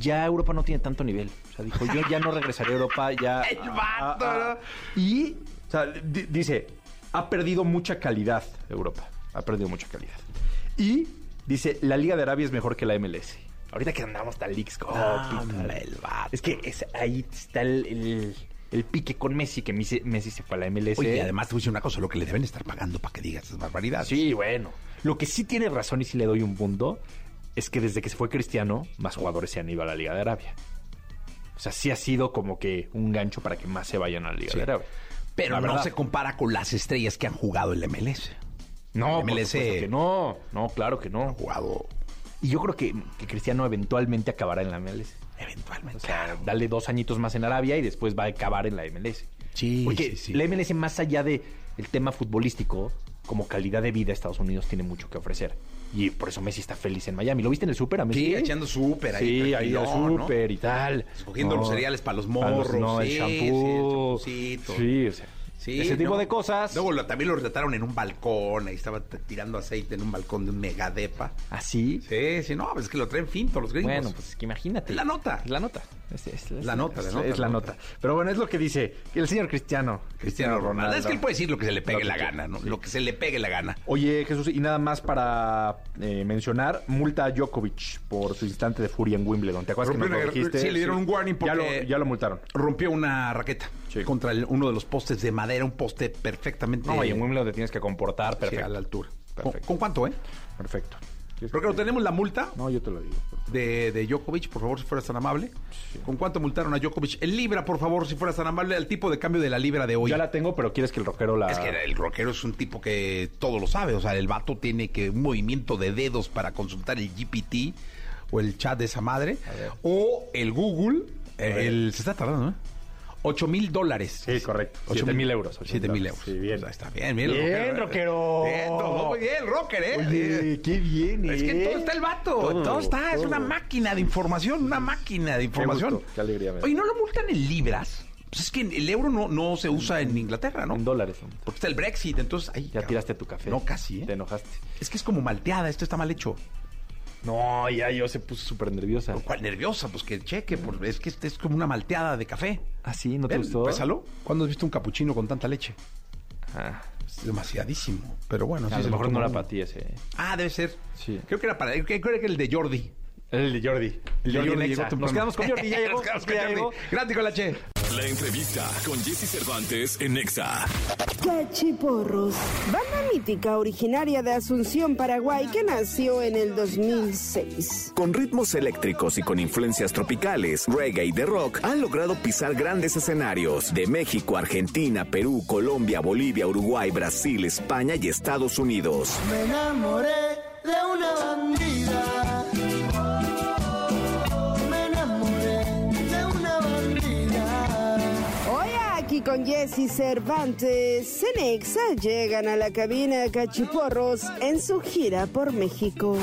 ya Europa no tiene tanto nivel. O sea, dijo, yo ya no regresaré a Europa, ya... [LAUGHS] El vato, ah, ah. Y, o sea, di- dice, ha perdido mucha calidad Europa, ha perdido mucha calidad. Y dice, la Liga de Arabia es mejor que la MLS. Ahorita que andamos tan leaks, oh, Hombre, el vato. es que es- ahí está el, el- el pique con Messi, que Messi, Messi se fue a la MLS. Oye, y además te voy a decir una cosa, lo que le deben estar pagando para que digas esas barbaridades. Sí, bueno. Lo que sí tiene razón y sí le doy un punto es que desde que se fue Cristiano, más jugadores se han ido a la Liga de Arabia. O sea, sí ha sido como que un gancho para que más se vayan a la Liga Sí. de Arabia. Pero no se compara con las estrellas que han jugado el MLS. No, MLS. supuesto que no. No, claro que Han no. jugado Y yo creo que, que Cristiano eventualmente acabará en la MLS. Eventualmente. O sea, Claro. dale dos añitos más en Arabia y después va a acabar en la MLS. Sí, Porque sí, sí. la MLS, más allá de el tema futbolístico, como calidad de vida, Estados Unidos tiene mucho que ofrecer. Y por eso Messi está feliz en Miami. ¿Lo viste en el súper a Messi? Sí, echando súper ahí. Sí, ahí al ¿no? súper y tal. Escogiendo los cereales para los Para morros, no, el sí, shampoo. sí, el. Sí, o sea, Sí, ese tipo ¿no? de cosas. Luego lo- también lo retrataron en un balcón, ahí estaba tirando aceite en un balcón de un megadepa. ¿Así? Sí, sí, no, pues es que lo traen finto los gringos. Bueno, pues que imagínate. La nota. La nota. Es, es- es- La nota, la es- nota, Es la nota. nota. Pero bueno, es lo que dice el señor Cristiano. Cristiano Ronaldo. Es que él puede decir lo que se le pegue que la gana, ¿no? Lo que se le pegue la gana. Oye, Jesús, y nada más para eh, mencionar, multa a Djokovic por su instante de furia en Wimbledon. ¿Te acuerdas que nos lo dijiste? sí, le dieron un warning Ya porque- lo, ya lo multaron. Rompió una raqueta Sí. contra el- uno de los postes de madera, un poste perfectamente No, y en Wimbledon te tienes que comportar sí, perfecto. a la altura. ¿Con, Perfecto. con cuánto, eh? Perfecto. Porque tenemos la multa No, yo te lo digo. de, de Djokovic, por favor, si fueras tan amable. ¿Con cuánto multaron a Djokovic? En libra, por favor, si fueras tan amable, al tipo de cambio de la libra de hoy. Ya la tengo, pero quieres que el rockero la... Es que el rockero es un tipo que todo lo sabe. O sea, el vato tiene que un movimiento de dedos para consultar el GPT o el chat de esa madre. O el Google. el, se está tardando, ¿eh? 8 mil dólares. Sí, correcto. Ocho 7 mil euros. 7 mil euros. Sí, bien. O sea, está bien, bien. Bien, rockero. Bien, todo muy bien, rocker, ¿eh? Oye, qué bien, Es que ¿eh? todo está el vato. Todo, Todo, está. Es una máquina de información. Una máquina de información. gusto, qué alegría me. Oye, ¿no lo multan en libras? Pues es que el euro no, no se usa en Inglaterra, ¿no? En dólares. Porque está el Brexit, entonces... ay, Ya cabrón. tiraste tu café. No, casi, ¿eh? Te enojaste. Es que es como malteada, esto está mal hecho. No, ya yo se puso súper nerviosa. ¿Cuál nerviosa? Pues que cheque, por- es que este es como una malteada de café. ¿Ah, sí? ¿No te Ven, gustó? Pésalo. ¿Cuándo has visto un capuchino con tanta leche? Ah, Es demasiadísimo. Pero bueno, a sí lo se mejor no era para ti ese. Ah, debe ser. Sí. Creo que era para. Creo que era el de Jordi. El de Jordi. El de Jordi Jordi Nexa. llegó temprano. Nos quedamos con Jordi, ya llegó. [LAUGHS] Nos quedamos con ya Jordi. llegó. Gracias, Colache. La entrevista con Jesse Cervantes en Nexa. Cachiporros, banda mítica originaria de Asunción, Paraguay, que nació en el 2006. Con ritmos eléctricos y con influencias tropicales, reggae y de rock, han logrado pisar grandes escenarios de México, Argentina, Perú, Colombia, Bolivia, Uruguay, Brasil, España y Estados Unidos. Me enamoré de una bandida. Con Jesse Cervantes, Cenexa llegan a la cabina Cachiporros en su gira por México.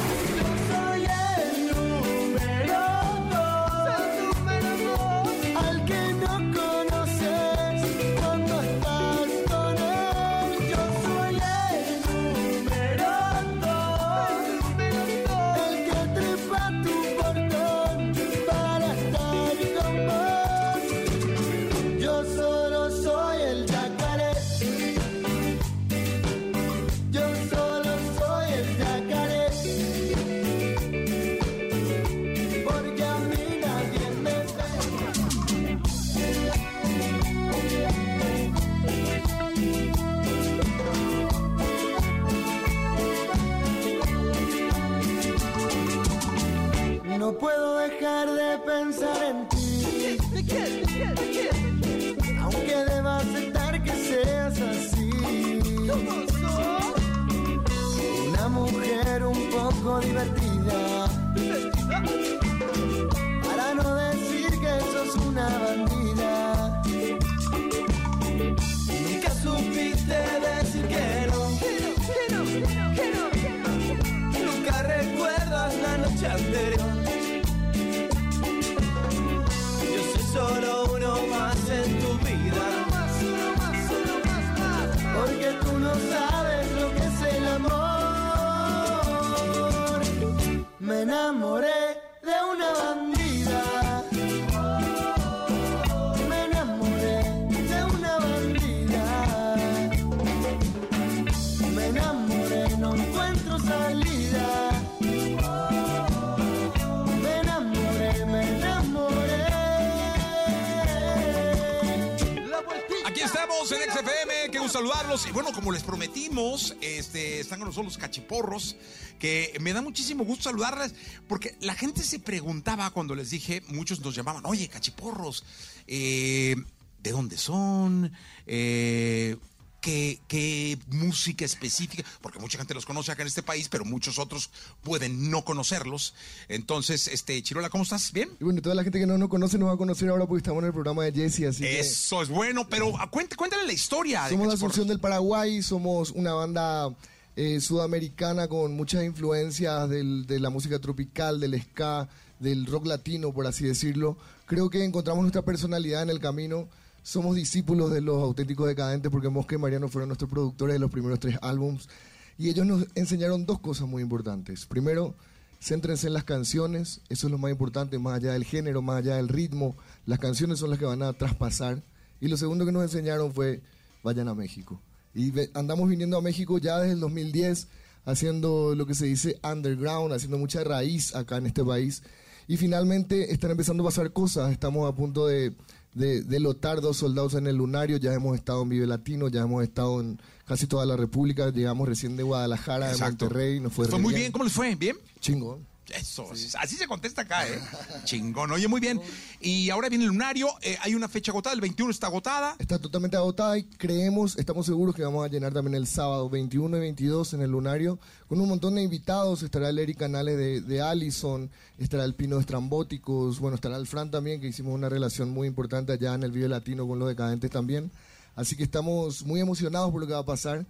Y bueno, como les prometimos, este, están con nosotros los cachiporros, que me da muchísimo gusto saludarles, porque la gente se preguntaba cuando les dije, muchos nos llamaban, oye, cachiporros, eh, ¿de dónde son? Eh, ¿Qué, qué música específica? Porque mucha gente los conoce acá en este país, pero muchos otros pueden no conocerlos. Entonces, este, Chirola, ¿cómo estás? ¿Bien? Y bueno, toda la gente que no nos conoce nos va a conocer ahora porque estamos en el programa de Jesse, así que... Eso es bueno, pero ah, cuént- cuéntale la historia. de Somos la. Asunción del Paraguay, somos una banda eh, sudamericana con muchas influencias del- de la música tropical, del ska, del rock latino, por así decirlo. Creo que encontramos nuestra personalidad en el camino. Somos discípulos de los auténticos decadentes porque Mosca y Mariano fueron nuestros productores de los primeros tres álbums. Y ellos nos enseñaron dos cosas muy importantes. Primero, céntrense en las canciones, eso es lo más importante, más allá del género, más allá del ritmo. Las canciones son las que van a traspasar. Y lo segundo que nos enseñaron fue, vayan a México. Y andamos viniendo a México ya desde el 2010, haciendo lo que se dice underground, haciendo mucha raíz acá en este país. Y finalmente están empezando a pasar cosas. Estamos a punto de, de, de lotar dos soldados en el lunario. Ya hemos estado en Vive Latino, ya hemos estado en casi toda la República. Llegamos recién de Guadalajara, de. Monterrey. Nos fue, muy bien. ¿Cómo les fue? ¿Bien? Chingón. Eso, así se contesta acá, ¿eh? [LAUGHS] Chingón, oye, muy bien. Y ahora viene el lunario, eh, hay una fecha agotada, el 21 está agotada. Está totalmente agotada y creemos, estamos seguros que vamos a llenar también el sábado 21 y 22 en el Lunario con un montón de invitados. Estará el Eric Canales de, de Allison, estará el Pino de Estrambóticos, bueno, estará el Fran también, que hicimos una relación muy importante allá en el Vive Latino con los decadentes también. Así que estamos muy emocionados por lo que va a pasar.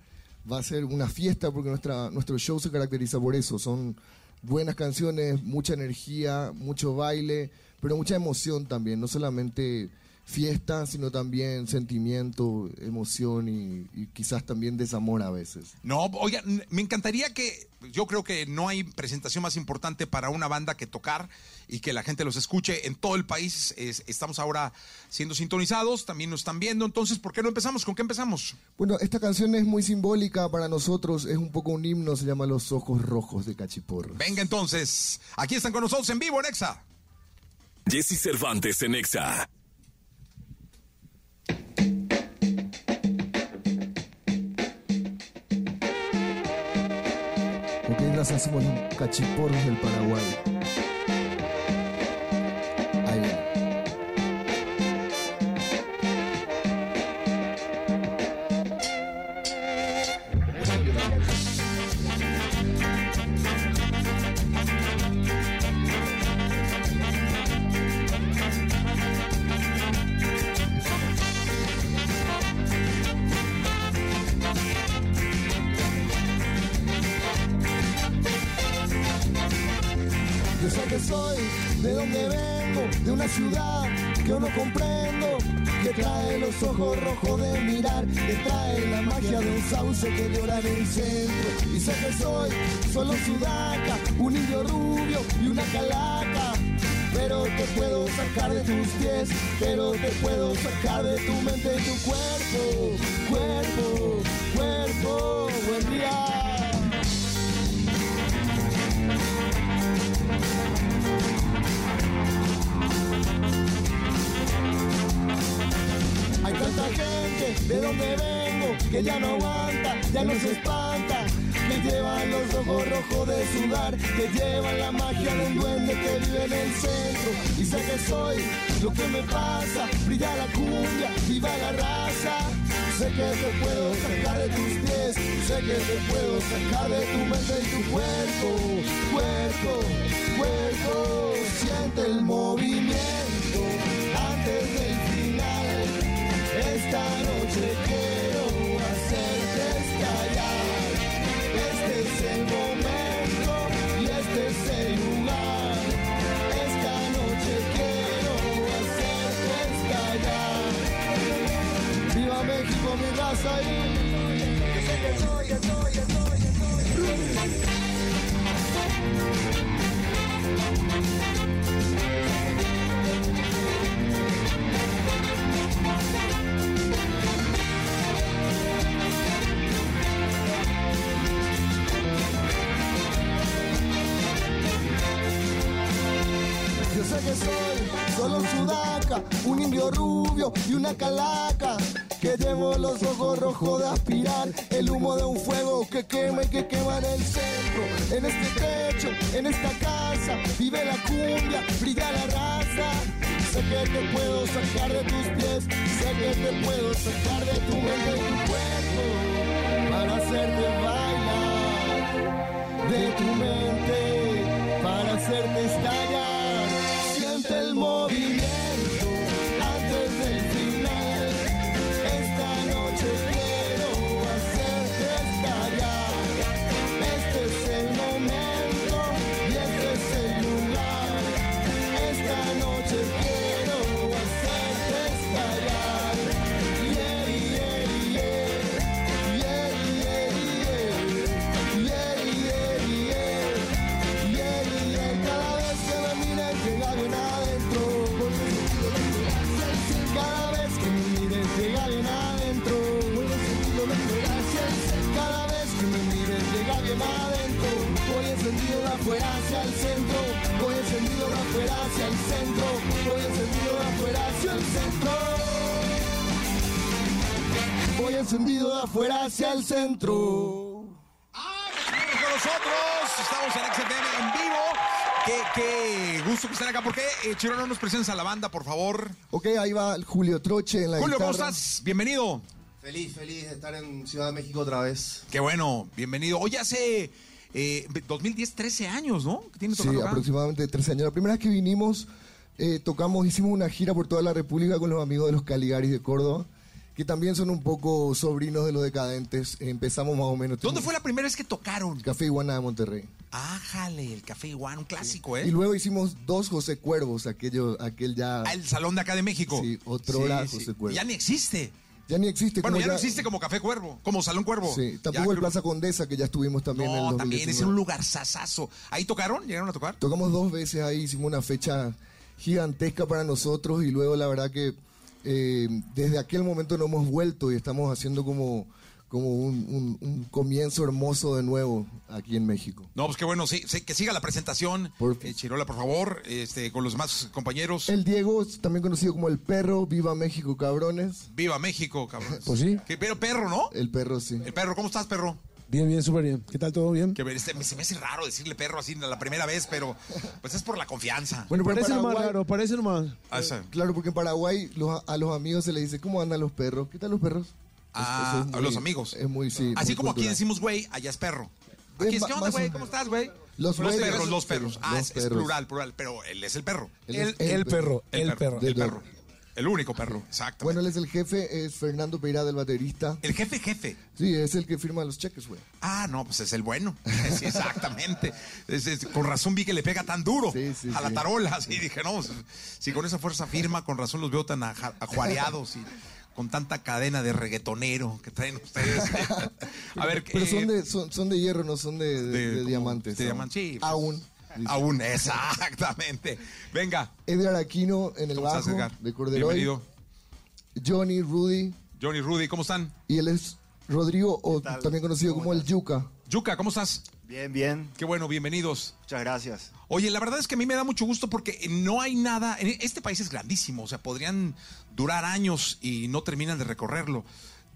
Va a ser una fiesta porque nuestra, nuestro show se caracteriza por eso. Son buenas canciones, mucha energía, mucho baile, pero mucha emoción también. No solamente fiesta, sino también sentimiento, emoción y, y quizás también desamor a veces. No, oigan, me encantaría que, yo creo que no hay presentación más importante para una banda que tocar y que la gente los escuche en todo el país. Es- estamos ahora siendo sintonizados, también nos están viendo, entonces, ¿por qué no empezamos? ¿Con qué empezamos? Bueno, esta canción es muy simbólica para nosotros, es un poco un himno, se llama Los Ojos Rojos de Cachiporro. Venga entonces, aquí están con nosotros en vivo, en Exa. Jesse Cervantes en Exa. Somos los cachiporros del Paraguay. Sauce que llora en el centro. Y sé que soy solo sudaca, un indio rubio y una calaca. Pero te puedo sacar de tus pies, pero te puedo sacar de tu mente y tu cuerpo, cuerpo, cuerpo, buen día. Hay tanta gente de donde vengo que ya no aguanta, ya no se espanta. Que llevan los ojos rojos de sudar, que llevan la magia de un duende que vive en el centro. Y sé que soy lo que me pasa, brilla la cumbia, viva la raza. Sé que te puedo sacar de tus pies, sé que te puedo sacar de tu mente y tu cuerpo, cuerpo, cuerpo. Siente el movimiento antes del final. Esta noche quiero te puedo sacar de tus pies, sé que te puedo sacar de tu mente Voy encendido de afuera hacia el centro. Voy encendido de afuera hacia el centro. con nosotros. Estamos en XFM en vivo. Qué, qué gusto que estén acá. ¿Por qué, eh, Chiro, no nos presentas a la banda, por favor? Ok, ahí va Julio Troche en la Julio, ¿cómo guitarra. estás? Bienvenido. Feliz, feliz de estar en Ciudad de México otra vez. Qué bueno, bienvenido. Hoy hace eh, 2010, 13 años, ¿no? Que tiene Sí, acá. aproximadamente 13 años. La primera vez que vinimos, eh, tocamos, hicimos una gira por toda la República con los amigos de los Caligaris de Córdoba, que también son un poco sobrinos de los decadentes. Empezamos más o menos. ¿Dónde fue la primera vez que tocaron? Café Iguana de Monterrey. Ájale, el Café Iguana, un clásico, ¿eh? Y luego hicimos dos José Cuervos, aquello, aquel ya... Ah, el Salón de acá de México. Sí, otro Sí, sí. José Cuervo. Ya ni existe. Ya ni existe. Bueno, como ya no existe como Café Cuervo, como Salón Cuervo. Sí, Ya tampoco el Plaza Condesa, que ya estuvimos también en el No, también es 2019. un lugar sasazo. ¿Ahí tocaron? ¿Llegaron a tocar? Tocamos dos veces ahí, hicimos una fecha gigantesca para nosotros y luego la verdad que eh, desde aquel momento no hemos vuelto y estamos haciendo como, como un, un- un comienzo hermoso de nuevo aquí en México. No, pues qué bueno, sí, sí, que siga la presentación. Eh, Chirola, por favor, este, con los demás compañeros. El Diego, también conocido como el perro, viva México, cabrones. Viva México, cabrón. Pues sí. Que- pero perro, ¿no? El perro, sí. El perro, ¿cómo estás, perro? Bien, bien, súper bien. ¿Qué tal? ¿Todo bien? Que ver, este, se me hace raro decirle perro así la primera vez, pero pues es por la confianza. Bueno, pero Parece nomás Paraguay- raro, parece nomás. Ah, Claro, porque en Paraguay los- a los amigos se les dice, ¿cómo andan los perros? ¿Qué tal los perros? Ah, es a los amigos. Es muy, sí. Así muy como aquí cultural. decimos güey, allá es perro. Aquí es, ma- ¿qué onda, más güey? ¿Cómo estás, güey? Los perros, güeyes. los perros. Ah, Los es, es perros. plural, plural, pero él es el perro. Él El, es el El perro, el el perro. El perro. El único perro, exacto. Bueno, él es el jefe, es Fernando Peirá, del baterista. El jefe, jefe. Sí, es el que firma los cheques, güey. Ah, no, pues es el bueno. [LAUGHS] Sí, exactamente. Es- es- con razón vi que le pega tan duro Sí, sí, a la tarola. Así dije, no, pues, si con esa fuerza firma, con razón los veo tan ajuareados y con tanta cadena de reggaetonero que traen ustedes. [LAUGHS] A ver, Pero eh, son, de, son, son de hierro, no son de, diamantes. de diamantes, sí, pues. Aún. Aún, exactamente. Venga, Edgar Aquino en el ¿cómo estás, bajo Edgar? de Corderoy. Bienvenido. Johnny, Rudy. Johnny, Rudy, ¿cómo están? Y él es Rodrigo, o también conocido ¿Cómo como el estás? Yuca. Yuka, ¿cómo estás? Bien, bien. Qué bueno, bienvenidos. Muchas gracias. Oye, la verdad es que a mí me da mucho gusto porque no hay nada. Este país es grandísimo, o sea, podrían durar años y no terminan de recorrerlo.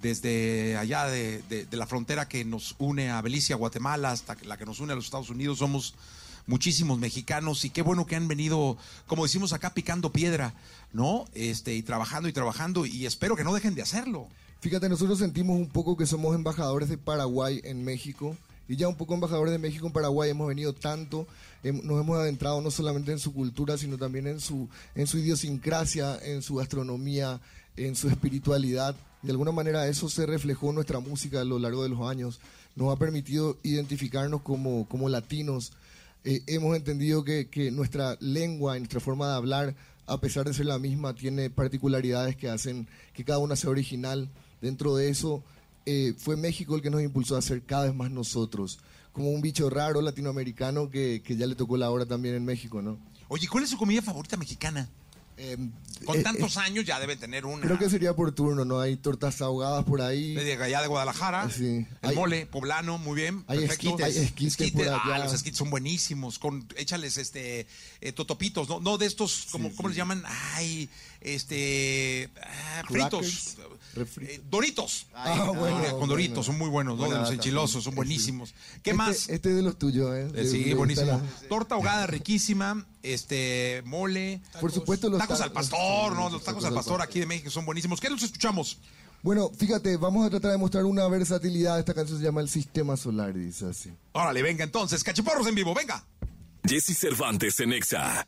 Desde allá de, de- de la frontera que nos une a Belice, a Guatemala, hasta la que nos une a los Estados Unidos, somos muchísimos mexicanos y qué bueno que han venido, como decimos acá, picando piedra, ¿no? Este, y trabajando y trabajando y espero que no dejen de hacerlo. Fíjate, nosotros sentimos un poco que somos embajadores de Paraguay en México. Y ya un poco embajadores de México en Paraguay hemos venido tanto, nos hemos adentrado no solamente en su cultura, sino también en su, en su idiosincrasia, en su gastronomía, en su espiritualidad. De alguna manera eso se reflejó en nuestra música a lo largo de los años. Nos ha permitido identificarnos como, como latinos. Eh, hemos entendido que, que nuestra lengua y nuestra forma de hablar, a pesar de ser la misma, tiene particularidades que hacen que cada una sea original. Dentro de eso, eh, fue México el que nos impulsó a ser cada vez más nosotros, como un bicho raro latinoamericano que, que ya le tocó la hora también en México, ¿no? Oye, ¿cuál es su comida favorita mexicana? Con eh, tantos años ya deben tener una. Creo que sería por turno, ¿no? Hay tortas ahogadas por ahí. De allá de Guadalajara. Sí. El Hay- mole poblano, muy bien. Hay perfecto. esquites, hay esquites por Ah, los esquites son buenísimos. Con, échales este eh, totopitos, ¿no? No de estos, como, ¿cómo les llaman? Ay, este. ah, fritos. Eh, Doritos. Ah, bueno, Eh, con bueno. Doritos, son muy buenos, ¿no? De los enchilosos, sí. son buenísimos. ¿Qué Este- más? Este es de los tuyos, ¿eh? Eh, sí, buenísimo. la- Torta ahogada riquísima, este, mole. Por supuesto, los tacos ta- al pastor, los- ¿no? Los tacos al pastor aquí de México son buenísimos. ¿Qué los escuchamos? Bueno, fíjate, vamos a tratar de mostrar una versatilidad. Esta canción se llama El Sistema Solar, dice así. Órale, venga entonces, cachiporros en vivo, venga. Jesse Cervantes en Exa.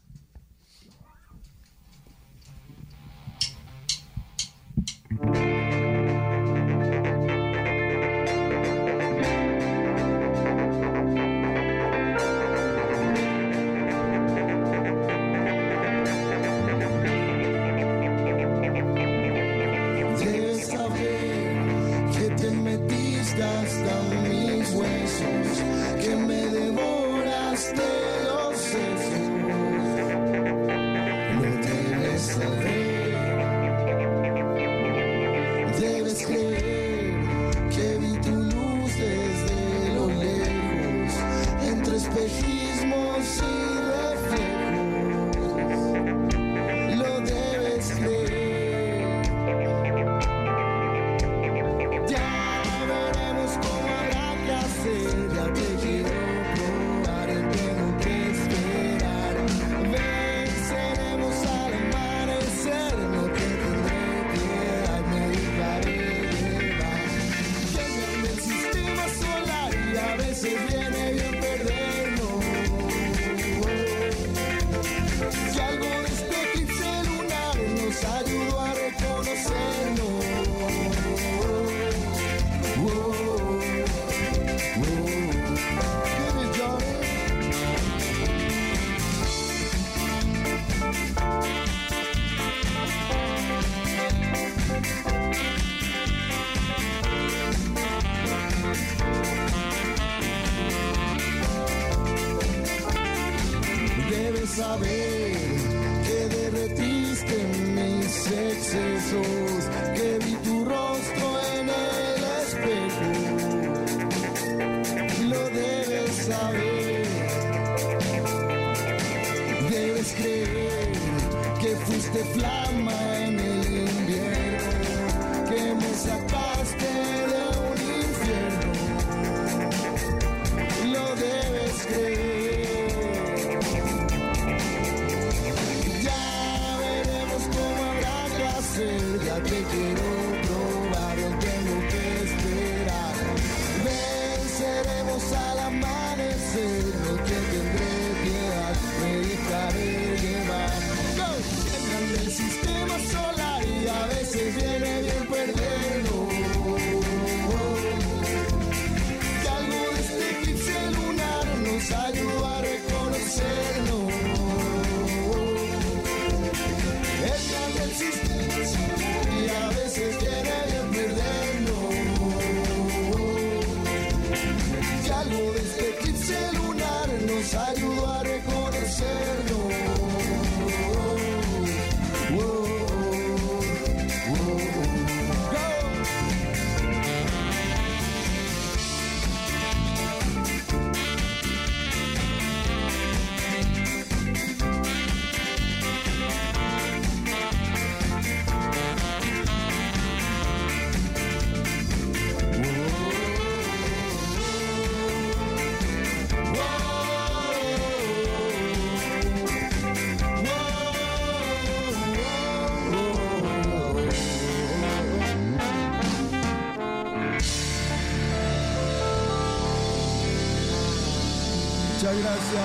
Gracias.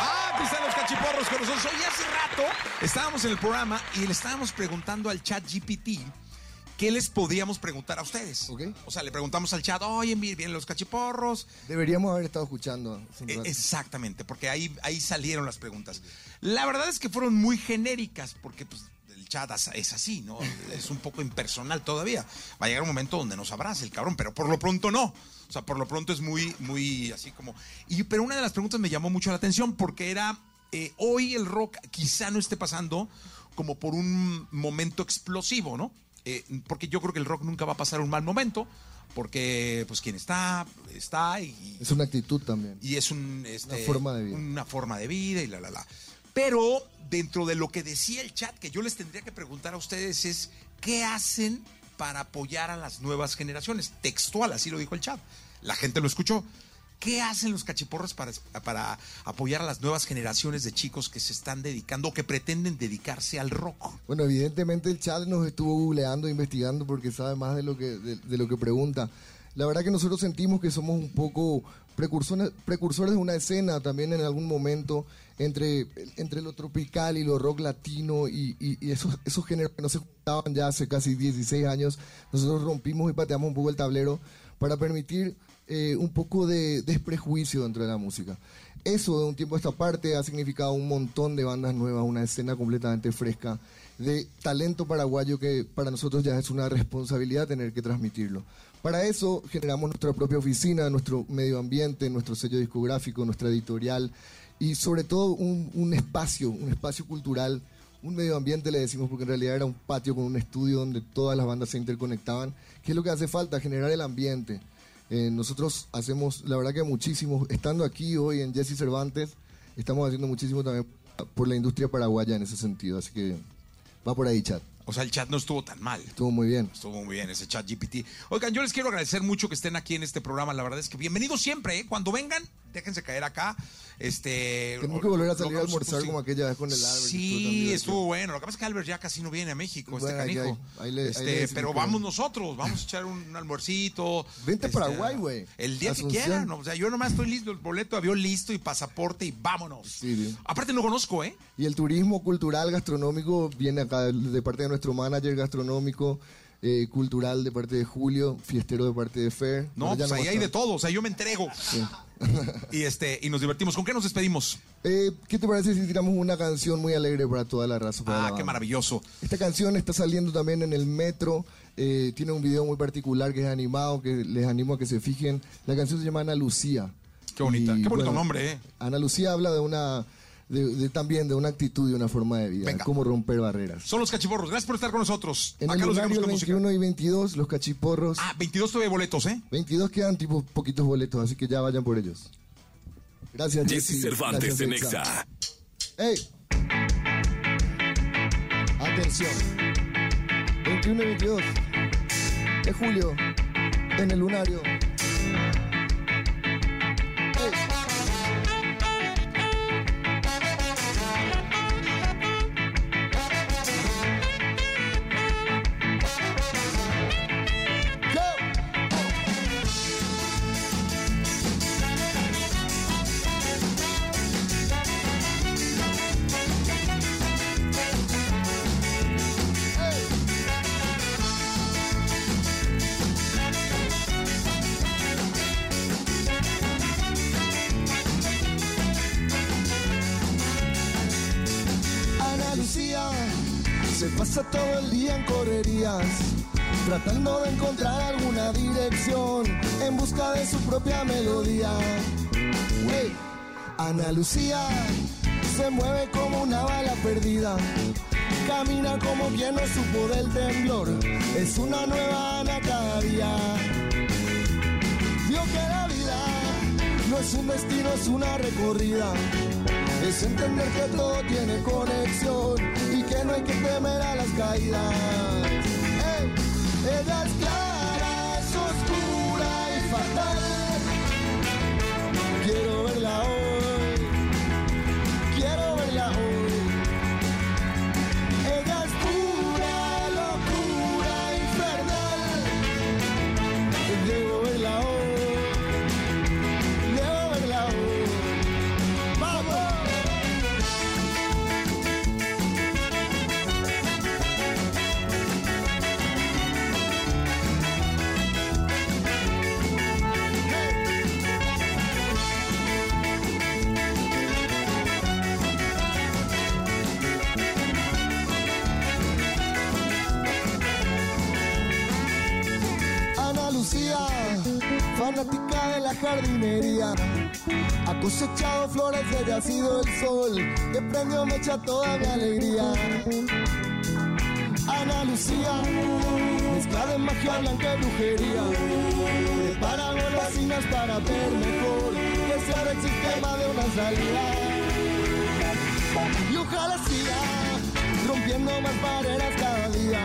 Ah, aquí están los cachiporros con nosotros. Hoy hace rato estábamos en el programa y le estábamos preguntando al chat GPT qué les podíamos preguntar a ustedes. O sea, le preguntamos al chat, oye, mire, vienen los cachiporros. Deberíamos haber estado escuchando. Eh. Exactamente, porque ahí, ahí salieron las preguntas. La verdad es que fueron muy genéricas, porque pues, el chat es así, ¿no? [LAUGHS] Es un poco impersonal todavía. Va a llegar un momento donde nos abrace el cabrón, pero por lo pronto no. O sea, por lo pronto es muy, muy así como. Y, pero una de las preguntas me llamó mucho la atención porque era. eh, hoy el rock quizá no esté pasando como por un momento explosivo, ¿no? Eh, porque yo creo que el rock nunca va a pasar un mal momento, porque pues quien está, está y, Es una actitud también. y es un, este, Una forma de vida. una forma de vida y la, la, la. Pero dentro de lo que decía el chat, que yo les tendría que preguntar a ustedes es, ¿qué hacen para apoyar a las nuevas generaciones? Textual, así lo dijo el chat. La gente lo escuchó. ¿Qué hacen los cachiporros para, para apoyar a las nuevas generaciones de chicos que se están dedicando o que pretenden dedicarse al rock? Bueno, evidentemente el chat nos estuvo googleando, investigando porque sabe más de lo que, de, de lo que pregunta. La verdad que nosotros sentimos que somos un poco precursores, precursores de una escena también en algún momento entre, entre lo tropical y lo rock latino y, y- y esos, esos géneros que no se juntaban ya hace casi 16 años. Nosotros rompimos y pateamos un poco el tablero para permitir eh, un poco de desprejuicio dentro de la música. Eso de un tiempo a esta parte ha significado un montón de bandas nuevas, una escena completamente fresca de talento paraguayo que para nosotros ya es una responsabilidad tener que transmitirlo. Para eso generamos nuestra propia oficina, nuestro medio ambiente, nuestro sello discográfico, nuestra editorial y sobre todo un, un espacio, un espacio cultural, un medio ambiente le decimos porque en realidad era un patio con un estudio donde todas las bandas se interconectaban, que es lo que hace falta, generar el ambiente. Eh, nosotros hacemos, la verdad que muchísimo, estando aquí hoy en Jesse Cervantes, estamos haciendo muchísimo también por la industria paraguaya en ese sentido, así que va por ahí, chat. O sea, el chat no estuvo tan mal. Estuvo muy bien. Estuvo muy bien ese chat GPT. Oigan, yo les quiero agradecer mucho que estén aquí en este programa. La verdad es que bienvenidos siempre, ¿eh? Cuando vengan, déjense caer acá. Este. Tenemos que volver a salir a almorzar sí. como aquella vez con el Albert. Sí, estuvo bueno. Lo que pasa es que Albert ya casi no viene a México, este Bueno, ahí- canijo. ahí- ahí le- ahí Este, decimos pero que- vamos nosotros, vamos a echar un almuercito. Vente a Este, Paraguay, güey. El día Asunción. que quieran. O sea, yo nomás estoy listo, el boleto de avión listo y pasaporte y vámonos. Sí, sí. Aparte no conozco, ¿eh? Y el turismo cultural gastronómico viene acá de, parte de nuestro manager gastronómico, eh, cultural de parte de Julio, fiestero de parte de Fer. No, pues ahí va a hay de todo. O sea, yo me entrego. [LAUGHS] y este, y nos divertimos. ¿Con qué nos despedimos? Eh, ¿Qué te parece si tiramos una canción muy alegre para toda la raza? para la Ah, qué maravilloso. Esta canción está saliendo también en el metro. eh, tiene un video muy particular que es animado, que les animo a que se fijen. La canción se llama Ana Lucía. Qué bonita, Y, qué bonito bueno, nombre, ¿eh? Ana Lucía habla de una, de, de- también de una actitud y una forma de vida, Venga. cómo romper barreras. Son los cachiporros. Gracias por estar con nosotros. En Acá el los dejamos lunario con el música. 21 y 22, los cachiporros. Ah, 22 todavía boletos, ¿eh? 22 quedan tipo poquitos boletos, así que ya vayan por ellos. Gracias, Jesse. Cervantes Gracias, en Exa. Exa. ¡Ey! Atención. 21 y 22 de julio en el lunario. Tratando de encontrar alguna dirección en busca de su propia melodía. Wey, Ana Lucía se mueve como una bala perdida, camina como quien no supo del temblor, es una nueva Ana cada día. Vio que la vida no es un destino, es una recorrida. Es entender que todo tiene conexión y que no hay que temer a las caídas. Jardinería, ha cosechado flores, ella ha sido el sol que prendió mecha toda mi alegría. Ana Lucía, mezcla de magia blanca y brujería, prepara golosinas para ver mejor, que sea el sistema de una salida. ojalá siga rompiendo más barreras cada día,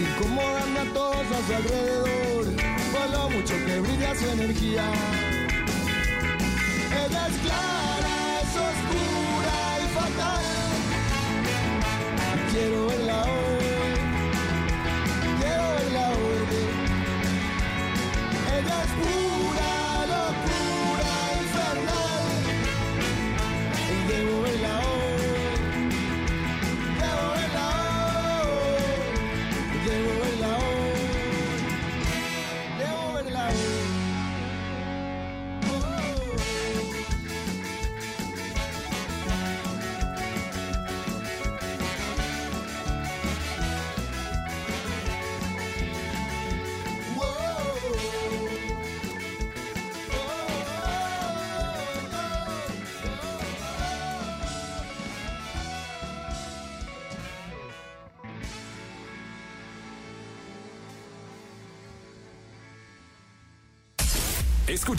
incomodando a todos a su alrededor, por mucho que brilla su energía. Ella es clara, es oscura y fatal. Quiero verla hoy, quiero verla hoy. Ella es pura